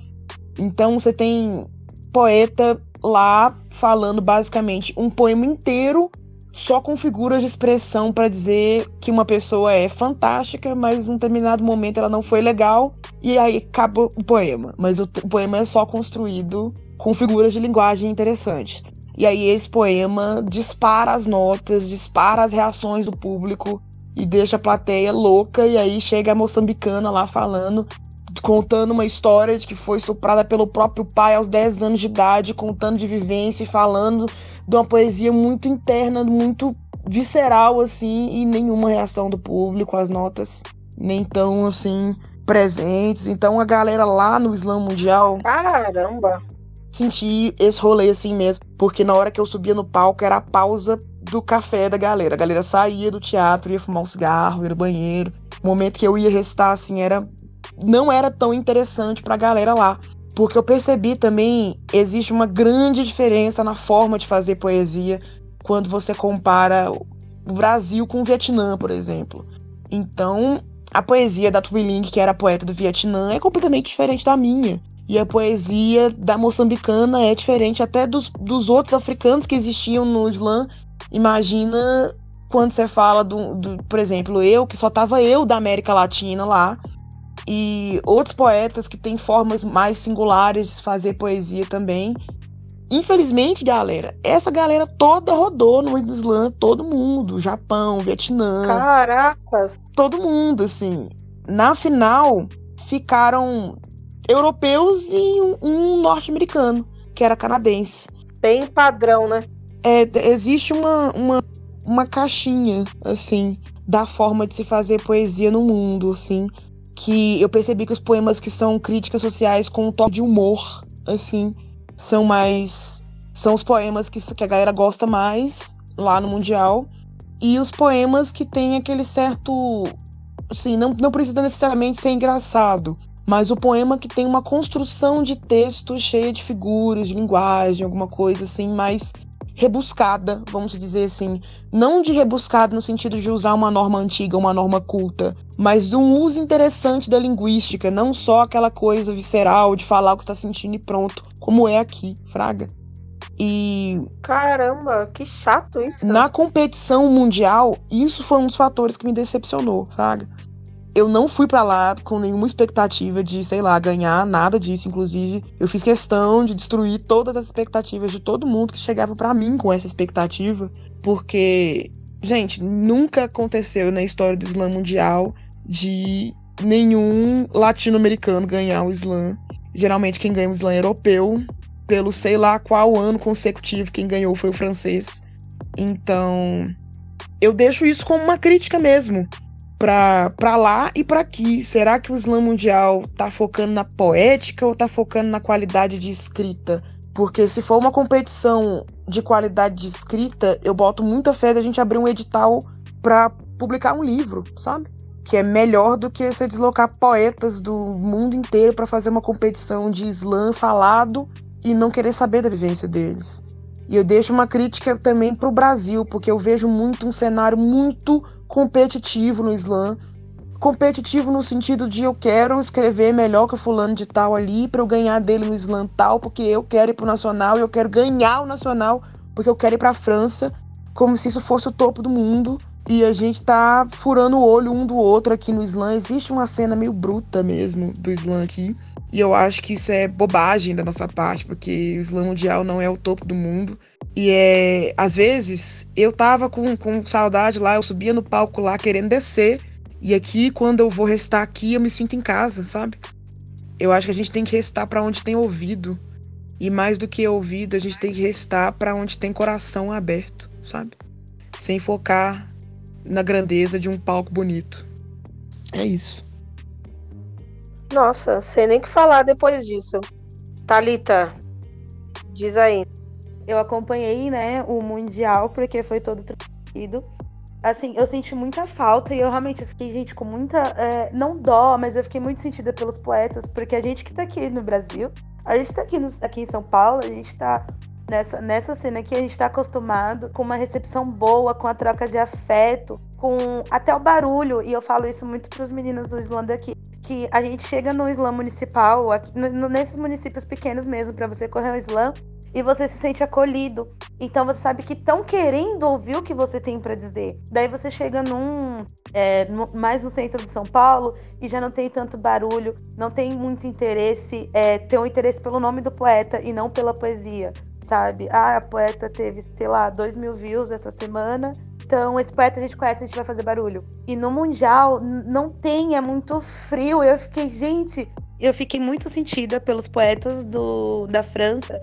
Então você tem poeta lá falando basicamente um poema inteiro só com figuras de expressão para dizer que uma pessoa é fantástica, mas em determinado momento ela não foi legal e aí acaba o poema. Mas o, o poema é só construído com figuras de linguagem interessantes. E aí esse poema dispara as notas, dispara as reações do público e deixa a plateia louca e aí chega a moçambicana lá falando contando uma história de que foi estuprada pelo próprio pai aos 10 anos de idade, contando de vivência e falando de uma poesia muito interna, muito visceral, assim, e nenhuma reação do público, as notas nem tão, assim, presentes. Então a galera lá no Islã Mundial Caramba! Senti esse rolê assim mesmo, porque na hora que eu subia no palco era a pausa do café da galera. A galera saía do teatro, ia fumar um cigarro, ia no banheiro. O momento que eu ia recitar, assim, era não era tão interessante pra galera lá. Porque eu percebi também, existe uma grande diferença na forma de fazer poesia quando você compara o Brasil com o Vietnã, por exemplo. Então, a poesia da Twiling, que era poeta do Vietnã, é completamente diferente da minha. E a poesia da moçambicana é diferente até dos, dos outros africanos que existiam no Islã. Imagina quando você fala do, do por exemplo, eu, que só tava eu da América Latina lá, e outros poetas que têm formas mais singulares de fazer poesia também. Infelizmente, galera, essa galera toda rodou no Islã, todo mundo, Japão, Vietnã. Caracas! Todo mundo, assim. Na final, ficaram europeus e um, um norte-americano, que era canadense. Bem padrão, né? É, existe uma, uma, uma caixinha, assim, da forma de se fazer poesia no mundo, assim, que eu percebi que os poemas que são críticas sociais com um toque de humor, assim, são mais. São os poemas que, que a galera gosta mais lá no Mundial. E os poemas que têm aquele certo. Assim, não, não precisa necessariamente ser engraçado, mas o poema que tem uma construção de texto cheia de figuras, de linguagem, alguma coisa assim, mais rebuscada, vamos dizer assim. Não de rebuscada no sentido de usar uma norma antiga, uma norma culta, mas de um uso interessante da linguística, não só aquela coisa visceral de falar o que está sentindo e pronto, como é aqui, Fraga. E. Caramba, que chato isso. Na competição mundial, isso foi um dos fatores que me decepcionou, Fraga eu não fui para lá com nenhuma expectativa de, sei lá, ganhar nada disso. Inclusive, eu fiz questão de destruir todas as expectativas de todo mundo que chegava para mim com essa expectativa, porque, gente, nunca aconteceu na história do Islã mundial de nenhum latino-americano ganhar o Islã. Geralmente quem ganha o Islã é europeu. Pelo sei lá qual ano consecutivo quem ganhou foi o francês. Então, eu deixo isso como uma crítica mesmo para lá e para aqui. Será que o Islã Mundial tá focando na poética ou tá focando na qualidade de escrita? Porque se for uma competição de qualidade de escrita, eu boto muita fé da gente abrir um edital para publicar um livro, sabe? Que é melhor do que você deslocar poetas do mundo inteiro para fazer uma competição de Islã falado e não querer saber da vivência deles. E eu deixo uma crítica também para o Brasil, porque eu vejo muito um cenário muito competitivo no Islã. Competitivo no sentido de eu quero escrever melhor que o fulano de tal ali para eu ganhar dele no Islã tal, porque eu quero ir pro Nacional e eu quero ganhar o Nacional, porque eu quero ir para a França, como se isso fosse o topo do mundo. E a gente tá furando o olho um do outro aqui no Islã. Existe uma cena meio bruta mesmo do Islã aqui. E eu acho que isso é bobagem da nossa parte, porque o Islã Mundial não é o topo do mundo. E é. Às vezes, eu tava com, com saudade lá, eu subia no palco lá querendo descer. E aqui, quando eu vou restar aqui, eu me sinto em casa, sabe? Eu acho que a gente tem que restar para onde tem ouvido. E mais do que ouvido, a gente tem que restar para onde tem coração aberto, sabe? Sem focar na grandeza de um palco bonito. É isso. Nossa, sei nem o que falar depois disso. Talita, diz aí. Eu acompanhei, né, o Mundial, porque foi todo transmitido. Assim, eu senti muita falta e eu realmente fiquei, gente, com muita. É, não dó, mas eu fiquei muito sentida pelos poetas, porque a gente que tá aqui no Brasil, a gente tá aqui, no, aqui em São Paulo, a gente tá nessa, nessa cena aqui, a gente tá acostumado com uma recepção boa, com a troca de afeto, com até o barulho. E eu falo isso muito pros meninos do Islã daqui que a gente chega no slam municipal, aqui, nesses municípios pequenos mesmo, para você correr um slam, e você se sente acolhido. Então você sabe que estão querendo ouvir o que você tem para dizer. Daí você chega num é, no, mais no centro de São Paulo e já não tem tanto barulho, não tem muito interesse, é, tem um interesse pelo nome do poeta e não pela poesia, sabe? Ah, a poeta teve, sei lá, dois mil views essa semana então, esse poeta a gente conhece, a gente vai fazer barulho. E no Mundial, não tem, é muito frio. Eu fiquei, gente, eu fiquei muito sentida pelos poetas do, da França,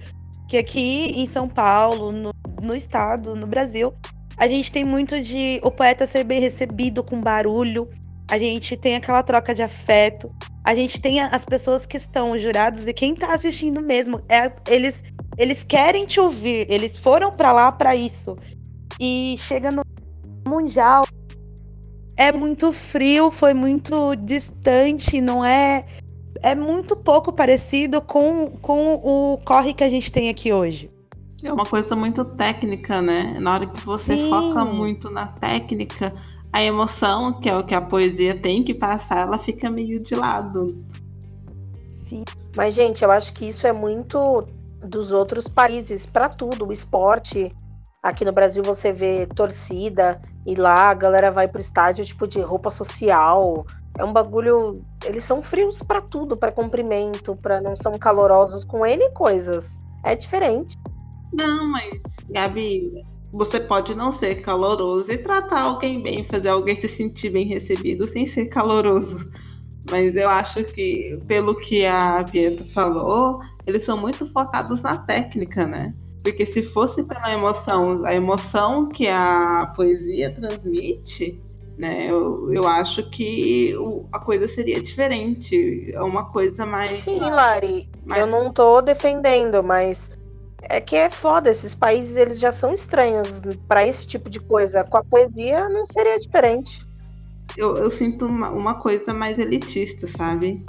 que aqui em São Paulo, no, no estado, no Brasil, a gente tem muito de o poeta ser bem recebido com barulho. A gente tem aquela troca de afeto. A gente tem as pessoas que estão jurados e quem tá assistindo mesmo. É, eles, eles querem te ouvir. Eles foram para lá para isso. E chega no mundial é muito frio, foi muito distante, não é é muito pouco parecido com, com o corre que a gente tem aqui hoje. É uma coisa muito técnica, né? Na hora que você Sim. foca muito na técnica, a emoção, que é o que a poesia tem que passar, ela fica meio de lado. Sim. Mas, gente, eu acho que isso é muito dos outros países, para tudo. O esporte. Aqui no Brasil você vê torcida e lá a galera vai pro estádio tipo de roupa social. É um bagulho. Eles são frios para tudo, para cumprimento, para não são calorosos com N coisas. É diferente. Não, mas, Gabi, você pode não ser caloroso e tratar alguém bem, fazer alguém se sentir bem recebido sem ser caloroso. Mas eu acho que, pelo que a Pieta falou, eles são muito focados na técnica, né? Porque se fosse pela emoção, a emoção que a poesia transmite, né? Eu, eu acho que o- a coisa seria diferente. É uma coisa mais. Sim, Lari, Mas- eu não tô defendendo, mas é que é foda. Esses países eles já são estranhos para esse tipo de coisa. Com a poesia não seria diferente. Eu, eu sinto uma, uma coisa mais elitista, sabe?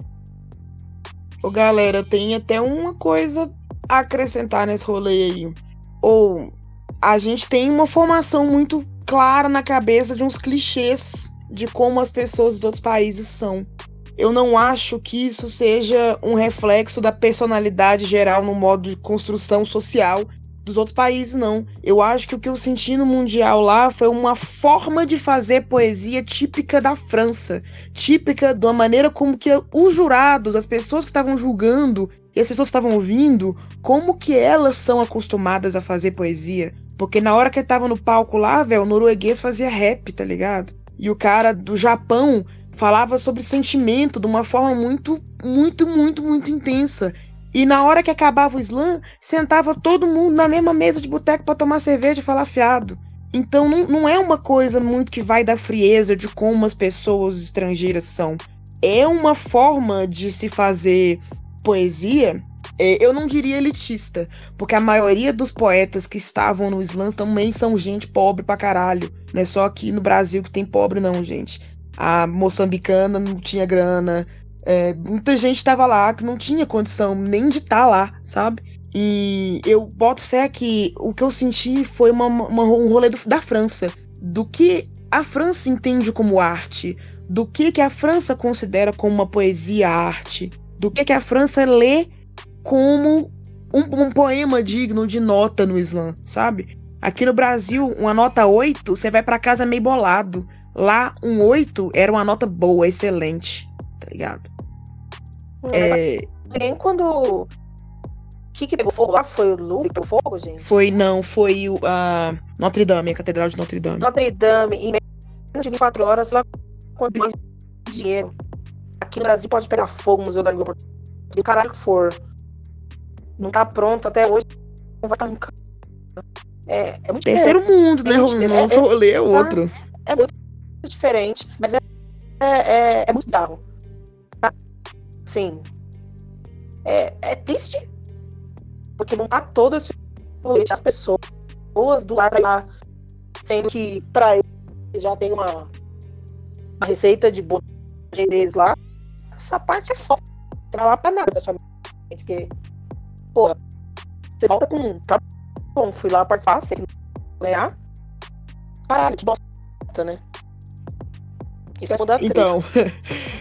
Ô, galera, tem até uma coisa acrescentar nesse rolê aí. Ou a gente tem uma formação muito clara na cabeça de uns clichês de como as pessoas dos outros países são. Eu não acho que isso seja um reflexo da personalidade geral no modo de construção social dos outros países, não. Eu acho que o que eu senti no Mundial lá foi uma forma de fazer poesia típica da França típica da maneira como que os jurados, as pessoas que estavam julgando e as pessoas estavam ouvindo, como que elas são acostumadas a fazer poesia. Porque na hora que tava no palco lá, velho, o norueguês fazia rap, tá ligado? E o cara do Japão falava sobre sentimento de uma forma muito, muito, muito, muito intensa. E na hora que acabava o slam, sentava todo mundo na mesma mesa de boteco pra tomar cerveja e falar fiado. Então não, não é uma coisa muito que vai da frieza de como as pessoas estrangeiras são. É uma forma de se fazer poesia, é, eu não diria elitista, porque a maioria dos poetas que estavam no slam também são gente pobre pra caralho. Não é só aqui no Brasil que tem pobre, não, gente. A moçambicana não tinha grana. é, muita gente tava lá que não tinha condição nem de estar lá, sabe? E eu boto fé que o que eu senti foi uma, uma- um rolê do- da França. Do que a França entende como arte. Do que, que a França considera como uma poesia arte. Do que, que a França lê como um, um poema digno de nota no slam, sabe? Aqui no Brasil, uma nota 8, você vai pra casa meio bolado. Lá, um 8 era uma nota boa, excelente, tá ligado? É, Nem quando. O que, que pegou fogo lá? Foi o Louvre que pegou fogo, gente? foi, não, foi o, a Notre Dame, a Catedral de Notre Dame. Notre Dame, em menos de 24 horas, ela quanto mais dinheiro. Aqui no Brasil pode pegar fogo o Museu da Língua Portuguesa. E o caralho que for. Não tá pronto até hoje. Não vai estar nunca. É, é muito Terceiro mundo, né? Gente, O nosso é- é- rolê é outro. é muito diferente, mas é, é, é, é muito bizarro. Tá? Sim. É, é triste. Porque não tá todo esse rolê das pessoas do lado pra lá, sendo que pra eles já tem uma, uma receita de bolo deles lá. Essa parte é foda. Você vai lá pra nada. Porque, pô, você volta com. Tá bom, fui lá participar, sei que ganhar. Caralho, que bosta, né? Isso é mudar Então,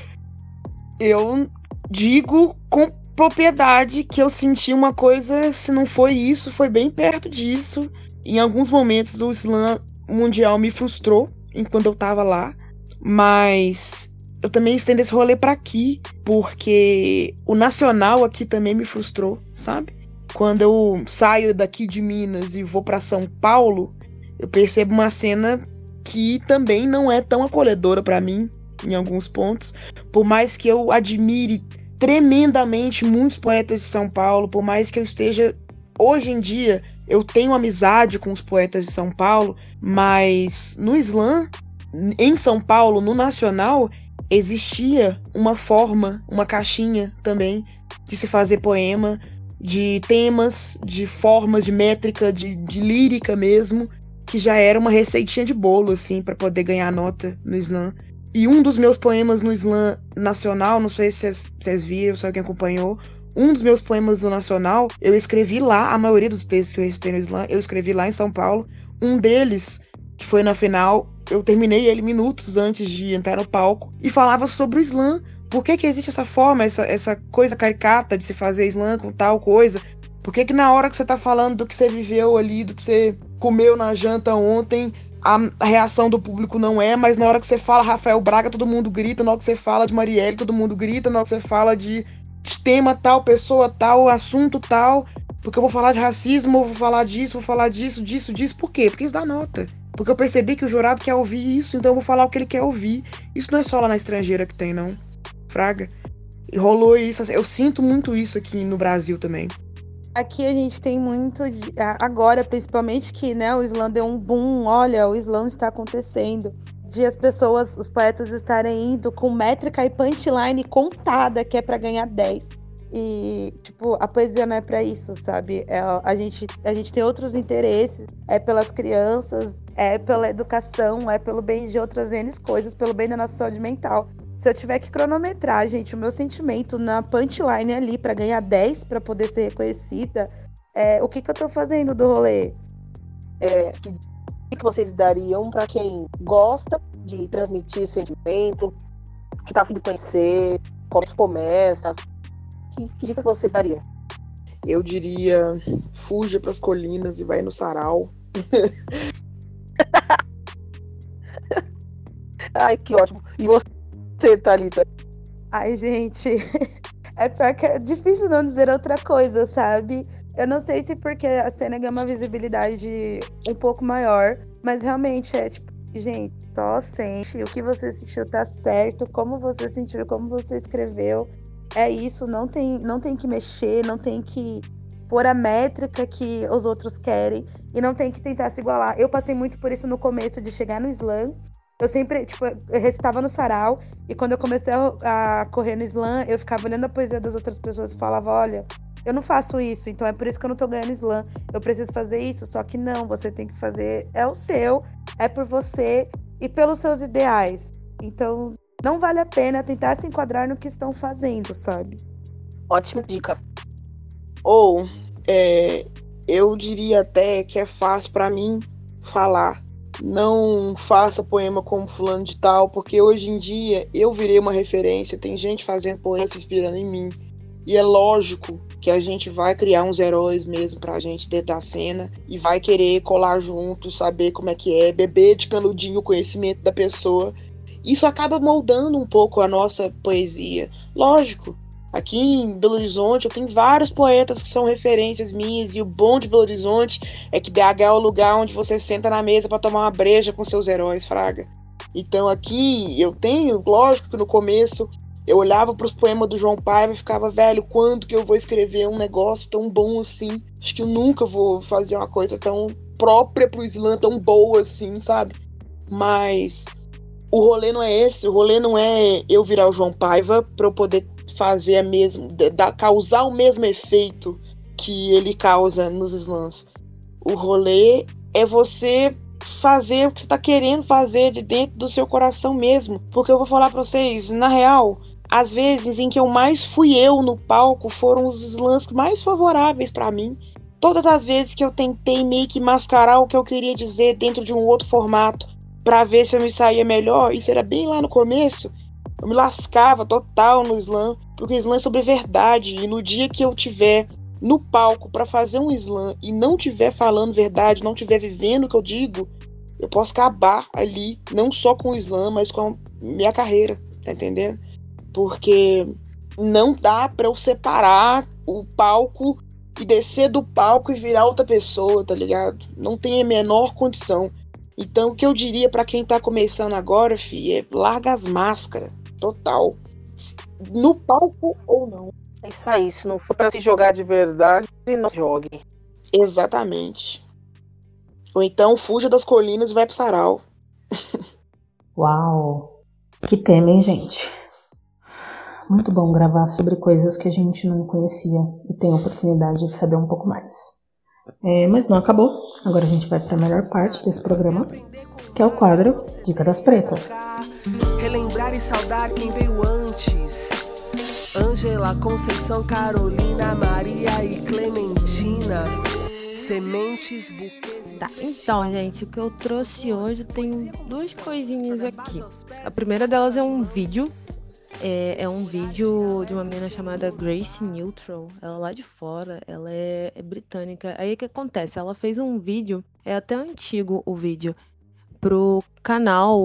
eu digo com propriedade que eu senti uma coisa, se não foi isso, foi bem perto disso. Em alguns momentos o slam mundial me frustrou enquanto eu tava lá, mas eu também estendo esse rolê pra aqui, porque o nacional aqui também me frustrou, sabe? Quando eu saio daqui de Minas e vou pra São Paulo, eu percebo uma cena que também não é tão acolhedora pra mim em alguns pontos, por mais que eu admire tremendamente muitos poetas de São Paulo, por mais que eu esteja hoje em dia eu tenho amizade com os poetas de São Paulo, mas no slam em São Paulo, no nacional, existia uma forma, uma caixinha também de se fazer poema, de temas, de formas, de métrica, de, de lírica mesmo, que já era uma receitinha de bolo, assim, para poder ganhar nota no slam. E um dos meus poemas no slam nacional, não sei se vocês- viram, se alguém acompanhou, Um dos meus poemas do Nacional, eu escrevi lá, a maioria dos textos que eu recitei no slam, eu escrevi lá em São Paulo. Um deles, que foi na final, eu terminei ele minutos antes de entrar no palco e falava sobre o slam. Por que, que existe essa forma, essa, essa coisa caricata de se fazer slam com tal coisa? Por que, que na hora que você tá falando do que você viveu ali, do que você comeu na janta ontem, a, reação do público não é, mas na hora que você fala Rafael Braga, todo mundo grita, na hora que você fala de Marielle, todo mundo grita, na hora que você fala de tema tal, pessoa tal, assunto tal, porque eu vou falar de racismo, vou falar disso, vou falar disso, disso, disso. Por quê? Porque isso dá nota. Porque eu percebi que o jurado quer ouvir isso, então eu vou falar o que ele quer ouvir. Isso não é só lá na estrangeira que tem, não. Fraga. E rolou isso. Eu sinto muito isso aqui no Brasil também. Aqui a gente tem muito de, agora, principalmente que né, o slam deu um boom, olha, o slam está acontecendo. De as pessoas, os poetas estarem indo com métrica e punchline contada, que é para ganhar 10. E, tipo, a poesia não é para isso, sabe? É, a, gente, a gente tem outros interesses. É pelas crianças, é pela educação, é pelo bem de outras N coisas, pelo bem da nossa saúde mental. Se eu tiver que cronometrar, gente, o meu sentimento na punchline ali para ganhar 10 para poder ser reconhecida, é, o que, que eu tô fazendo do rolê? É, o que vocês dariam para quem gosta de transmitir sentimento, que tá afim de conhecer, como que começa? Que, que dica vocês dariam? Eu diria, fuja para as colinas e vai no sarau. Ai, que ótimo. E você? você, Thalita? Ai, gente. É porque é difícil não dizer outra coisa, sabe? Eu não sei se porque a cena ganha uma visibilidade um pouco maior, mas realmente é tipo, gente, só sente. O que você sentiu tá certo, como você sentiu, como você escreveu. É isso, não tem, não tem que mexer, não tem que pôr a métrica que os outros querem e não tem que tentar se igualar. Eu passei muito por isso no começo de chegar no slam eu sempre, tipo, eu recitava no sarau, e quando eu comecei a, a, correr no slam, eu ficava olhando a poesia das outras pessoas e falava, olha, eu não faço isso, então é por isso que eu não tô ganhando slam. Eu preciso fazer isso, só que não, você tem que fazer, é o seu, é por você e pelos seus ideais. Então, não vale a pena tentar se enquadrar no que estão fazendo, sabe? Ótima dica. Ou, é, eu diria até que é fácil para mim falar não faça poema como fulano de tal, porque hoje em dia eu virei uma referência, tem gente fazendo poema se inspirando em mim. E é lógico que a gente vai criar uns heróis mesmo pra gente dentro da cena e vai querer colar junto, saber como é que é, beber de canudinho o conhecimento da pessoa. Isso acaba moldando um pouco a nossa poesia. Lógico, Aqui em Belo Horizonte eu tenho vários poetas que são referências minhas e o bom de Belo Horizonte é que BH é o lugar onde você senta na mesa para tomar uma breja com seus heróis, fraga. Então aqui eu tenho, lógico que no começo eu olhava para os poemas do João Paiva e ficava, velho, quando que eu vou escrever um negócio tão bom assim? Acho que eu nunca vou fazer uma coisa tão própria pro slam, tão boa assim, sabe? Mas o rolê não é esse, o rolê não é eu virar o João Paiva para eu poder fazer a mesmo, da, causar o mesmo efeito que ele causa nos slams. O rolê é você fazer o que você está querendo fazer de dentro do seu coração mesmo. Porque eu vou falar para vocês, na real, as vezes em que eu mais fui eu no palco foram os slams mais favoráveis para mim. Todas as vezes que eu tentei meio que mascarar o que eu queria dizer dentro de um outro formato para ver se eu me saía melhor, isso era bem lá no começo. Eu me lascava total no slam, porque slam é sobre verdade. E no dia que eu tiver no palco para fazer um slam e não tiver falando verdade, não tiver vivendo o que eu digo, eu posso acabar ali, não só com o slam, mas com a minha carreira, tá entendendo? Porque não dá para eu separar o palco e descer do palco e virar outra pessoa, tá ligado? Não tem a menor condição. Então, o que eu diria para quem tá começando agora, fi, é larga as máscaras, total. No palco ou não. É isso aí, se não for para se jogar de verdade, não jogue. Exatamente. Ou então fuja das colinas e vai pro sarau. Uau! Que tema, hein, gente? Muito bom gravar sobre coisas que a gente não conhecia e tem a oportunidade de saber um pouco mais. É, mas não acabou. Agora a gente vai para a melhor parte desse programa, que é o quadro Dica das Pretas. Relembrar e saudar quem veio antes Angela, Conceição, Carolina, Maria e Clementina. Sementes, buquês. Tá, então, gente, o que eu trouxe hoje tem duas coisinhas aqui. A primeira delas é um vídeo. É, é um vídeo de uma menina chamada Grace Neutral. Ela é lá de fora, ela é, é britânica. Aí o que acontece? Ela fez um vídeo, é até antigo o vídeo, pro canal,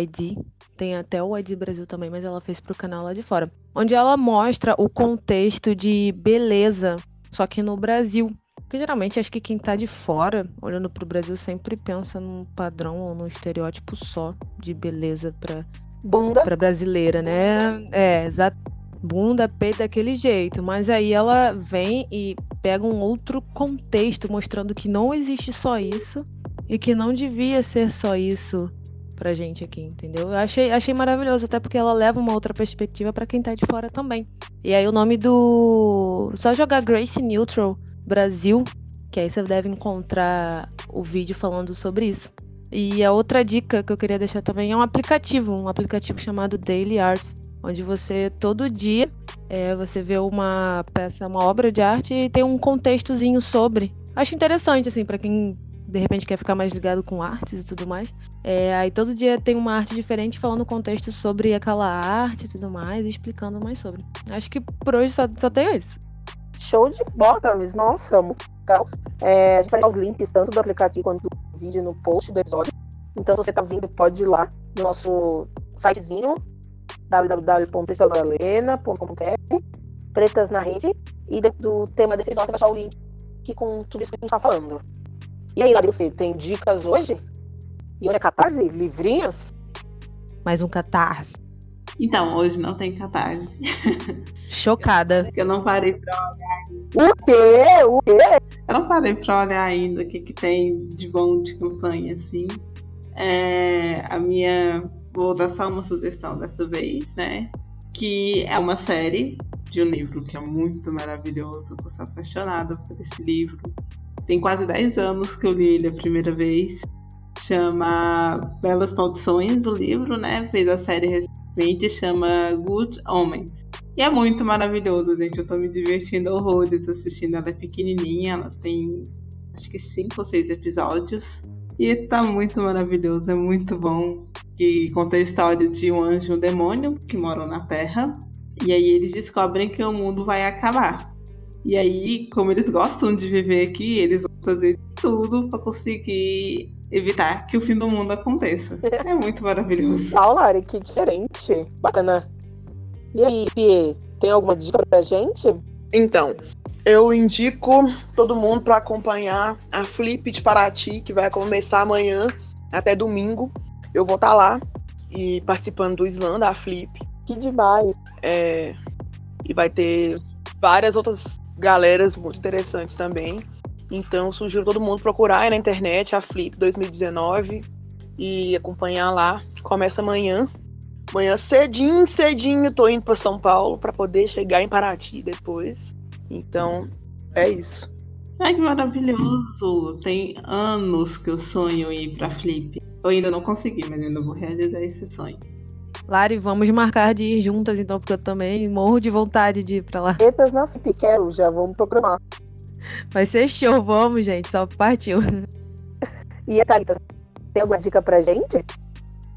ID. Tem até o ID Brasil também, mas ela fez pro canal lá de fora. Onde ela mostra o contexto de beleza, só que no Brasil. Porque geralmente acho que quem tá de fora, olhando pro Brasil, sempre pensa num padrão ou num estereótipo só de beleza pra, Bunda. pra brasileira, né? É, exato. Bunda, peito daquele jeito. Mas aí ela vem e pega um outro contexto, mostrando que não existe só isso e que não devia ser só isso pra gente aqui, entendeu? Eu achei, achei maravilhoso, até porque ela leva uma outra perspectiva pra quem tá de fora também. E aí o nome do. Só jogar Grace Neutral Brasil, que aí você deve encontrar o vídeo falando sobre isso. E a outra dica que eu queria deixar também é um aplicativo, um aplicativo chamado Daily Art, onde você todo dia é, você vê uma peça, uma obra de arte e tem um contextozinho sobre. Acho interessante assim para quem de repente quer ficar mais ligado com artes e tudo mais. É, aí todo dia tem uma arte diferente falando contexto sobre aquela arte e tudo mais, e explicando mais sobre. Acho que por hoje só, só tenho isso. Show de bola, Camis. Nossa, É, a gente vai deixar os links tanto do aplicativo quanto do vídeo no post do episódio. Então, se você tá vindo, pode ir lá no nosso sitezinho www.prisciladoralena.com.br Pretas na rede. E do tema desse episódio vai achar o link com tudo isso que a gente tá falando. E aí, Lari, você tem dicas hoje? E hoje é catarse? Livrinhos? Mais um catarse. Então, hoje não tem catarse. Chocada. Eu não parei pra O quê? O quê? Eu não parei pra olhar ainda o que, que tem de bom de campanha, assim. É, a minha. Vou dar só uma sugestão dessa vez, né? Que é uma série de um livro que é muito maravilhoso. Tô sou apaixonada por esse livro. Tem quase 10 anos que eu li ele a primeira vez. Chama Belas Maldições, o livro, né? Fez a série recentemente, chama Good Omens. E é muito maravilhoso, gente. Eu tô me divertindo horrores assistindo. Ela é pequenininha, ela tem acho que cinco ou seis episódios. E tá muito maravilhoso, é muito bom. Que conta a história de um anjo e um demônio que moram na Terra. E aí eles descobrem que o mundo vai acabar. E aí, como eles gostam de viver aqui, eles vão fazer tudo para conseguir evitar que o fim do mundo aconteça. É muito maravilhoso. Ah, Lari, que diferente. Bacana. E aí, Pie, tem alguma dica pra gente? Então, eu indico todo mundo para acompanhar a Flip de Paraty, que vai começar amanhã até domingo. Eu vou estar lá e participando do slam da Flip. Que demais. É, e vai ter várias outras galeras muito interessantes também. Então, sugiro todo mundo procurar aí na internet a Flip 2019 e acompanhar lá. Começa amanhã. Amanhã cedinho, cedinho, tô indo para São Paulo para poder chegar em Paraty depois. Então, é isso. Ai, que maravilhoso! Tem anos que eu sonho em ir pra Flip. Eu ainda não consegui, mas ainda vou realizar esse sonho. Lari, vamos marcar de ir juntas então, porque eu também morro de vontade de ir pra lá. Pretas na Flip, quero, já vamos programar. Vai ser show, vamos, gente, só partiu. E a Thalita, tem alguma dica pra gente?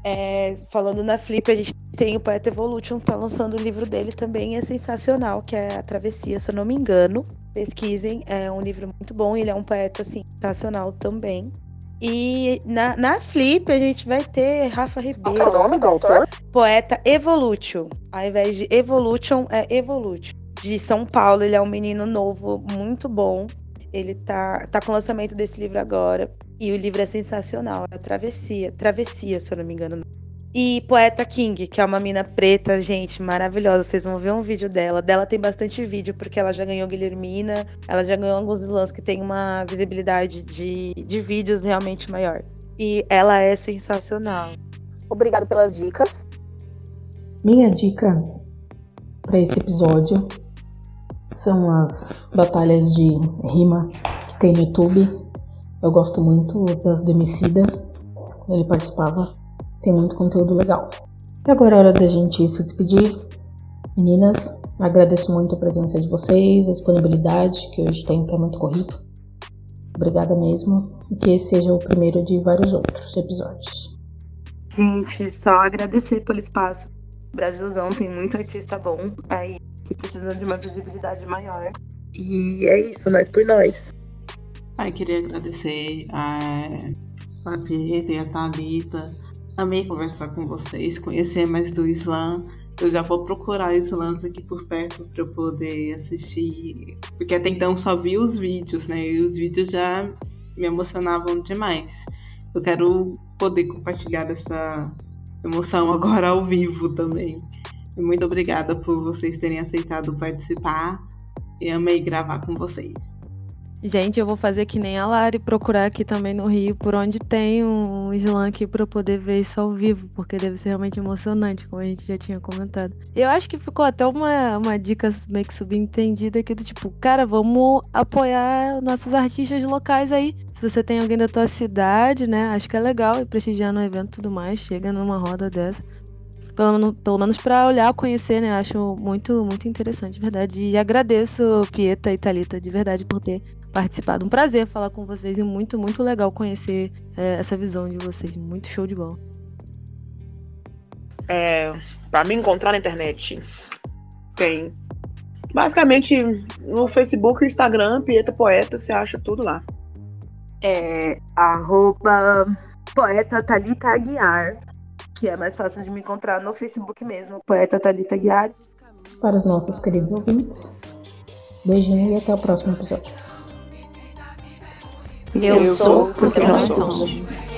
É, falando na Flip, a gente tem o Poeta Evolution, tá lançando o livro dele também, é sensacional, que é A Travessia, se eu não me engano. Pesquisem, é um livro muito bom, ele é um poeta assim, sensacional também. E na, na Flip a gente vai ter Rafa Qual Ribeiro, é o nome do autor? poeta Evolution. Ao invés de Evolution, é Evolution. De São Paulo, ele é um menino novo, muito bom. Ele tá, tá com o lançamento desse livro agora. E o livro é sensacional. É a Travessia. Travessia, se eu não me engano. E Poeta King, que é uma mina preta, gente, maravilhosa. Vocês vão ver um vídeo dela. Dela tem bastante vídeo, porque ela já ganhou Guilhermina. Ela já ganhou alguns slams que tem uma visibilidade de, de vídeos realmente maior. E ela é sensacional. Obrigado pelas dicas. Minha dica para esse episódio são as batalhas de rima que tem no YouTube. Eu gosto muito das do Emicida, ele participava. Tem muito conteúdo legal. E agora é hora da gente se despedir. Meninas, Agradeço muito a presença de vocês, a disponibilidade que hoje tem, que é muito corrido. Obrigada mesmo. E que esse seja o primeiro de vários outros episódios. Gente, só agradecer pelo espaço. Brasilzão tem muito artista bom aí que precisa de uma visibilidade maior. E é isso, nós por nós. Ai, queria agradecer a, a Pieta e a Thalita. Amei conversar com vocês, conhecer mais do Islã. Eu já vou procurar slams aqui por perto para eu poder assistir. Porque até então só vi os vídeos, né? E os vídeos já me emocionavam demais. Eu quero poder compartilhar dessa emoção agora ao vivo também. Muito obrigada por vocês terem aceitado participar. E amei gravar com vocês. Gente, eu vou fazer que nem a Lari, procurar aqui também no Rio, por onde tem um slam aqui eu poder ver isso ao vivo, porque deve ser realmente emocionante, como a gente já tinha comentado. Eu acho que ficou até uma, uma dica meio que subentendida aqui do tipo, cara, vamos apoiar nossos artistas locais aí. Se você tem alguém da tua cidade, né, acho que é legal ir prestigiar no evento e tudo mais, chega numa roda dessa pelo, pelo menos para olhar, conhecer, né? Acho muito, muito interessante, de verdade. E agradeço, Pieta e Thalita, de verdade, por ter participado. Um prazer falar com vocês e muito, muito legal conhecer é, essa visão de vocês. Muito show de bola. É, para me encontrar na internet, tem. Basicamente, no Facebook e Instagram, Pieta Poeta, você acha tudo lá. É arroba poeta Thalita Aguiar que é mais fácil de me encontrar no Facebook mesmo, poeta Thalita Guiari. Para os nossos queridos ouvintes, beijinho e até o próximo episódio. Eu, Eu sou porque nós somos. somos.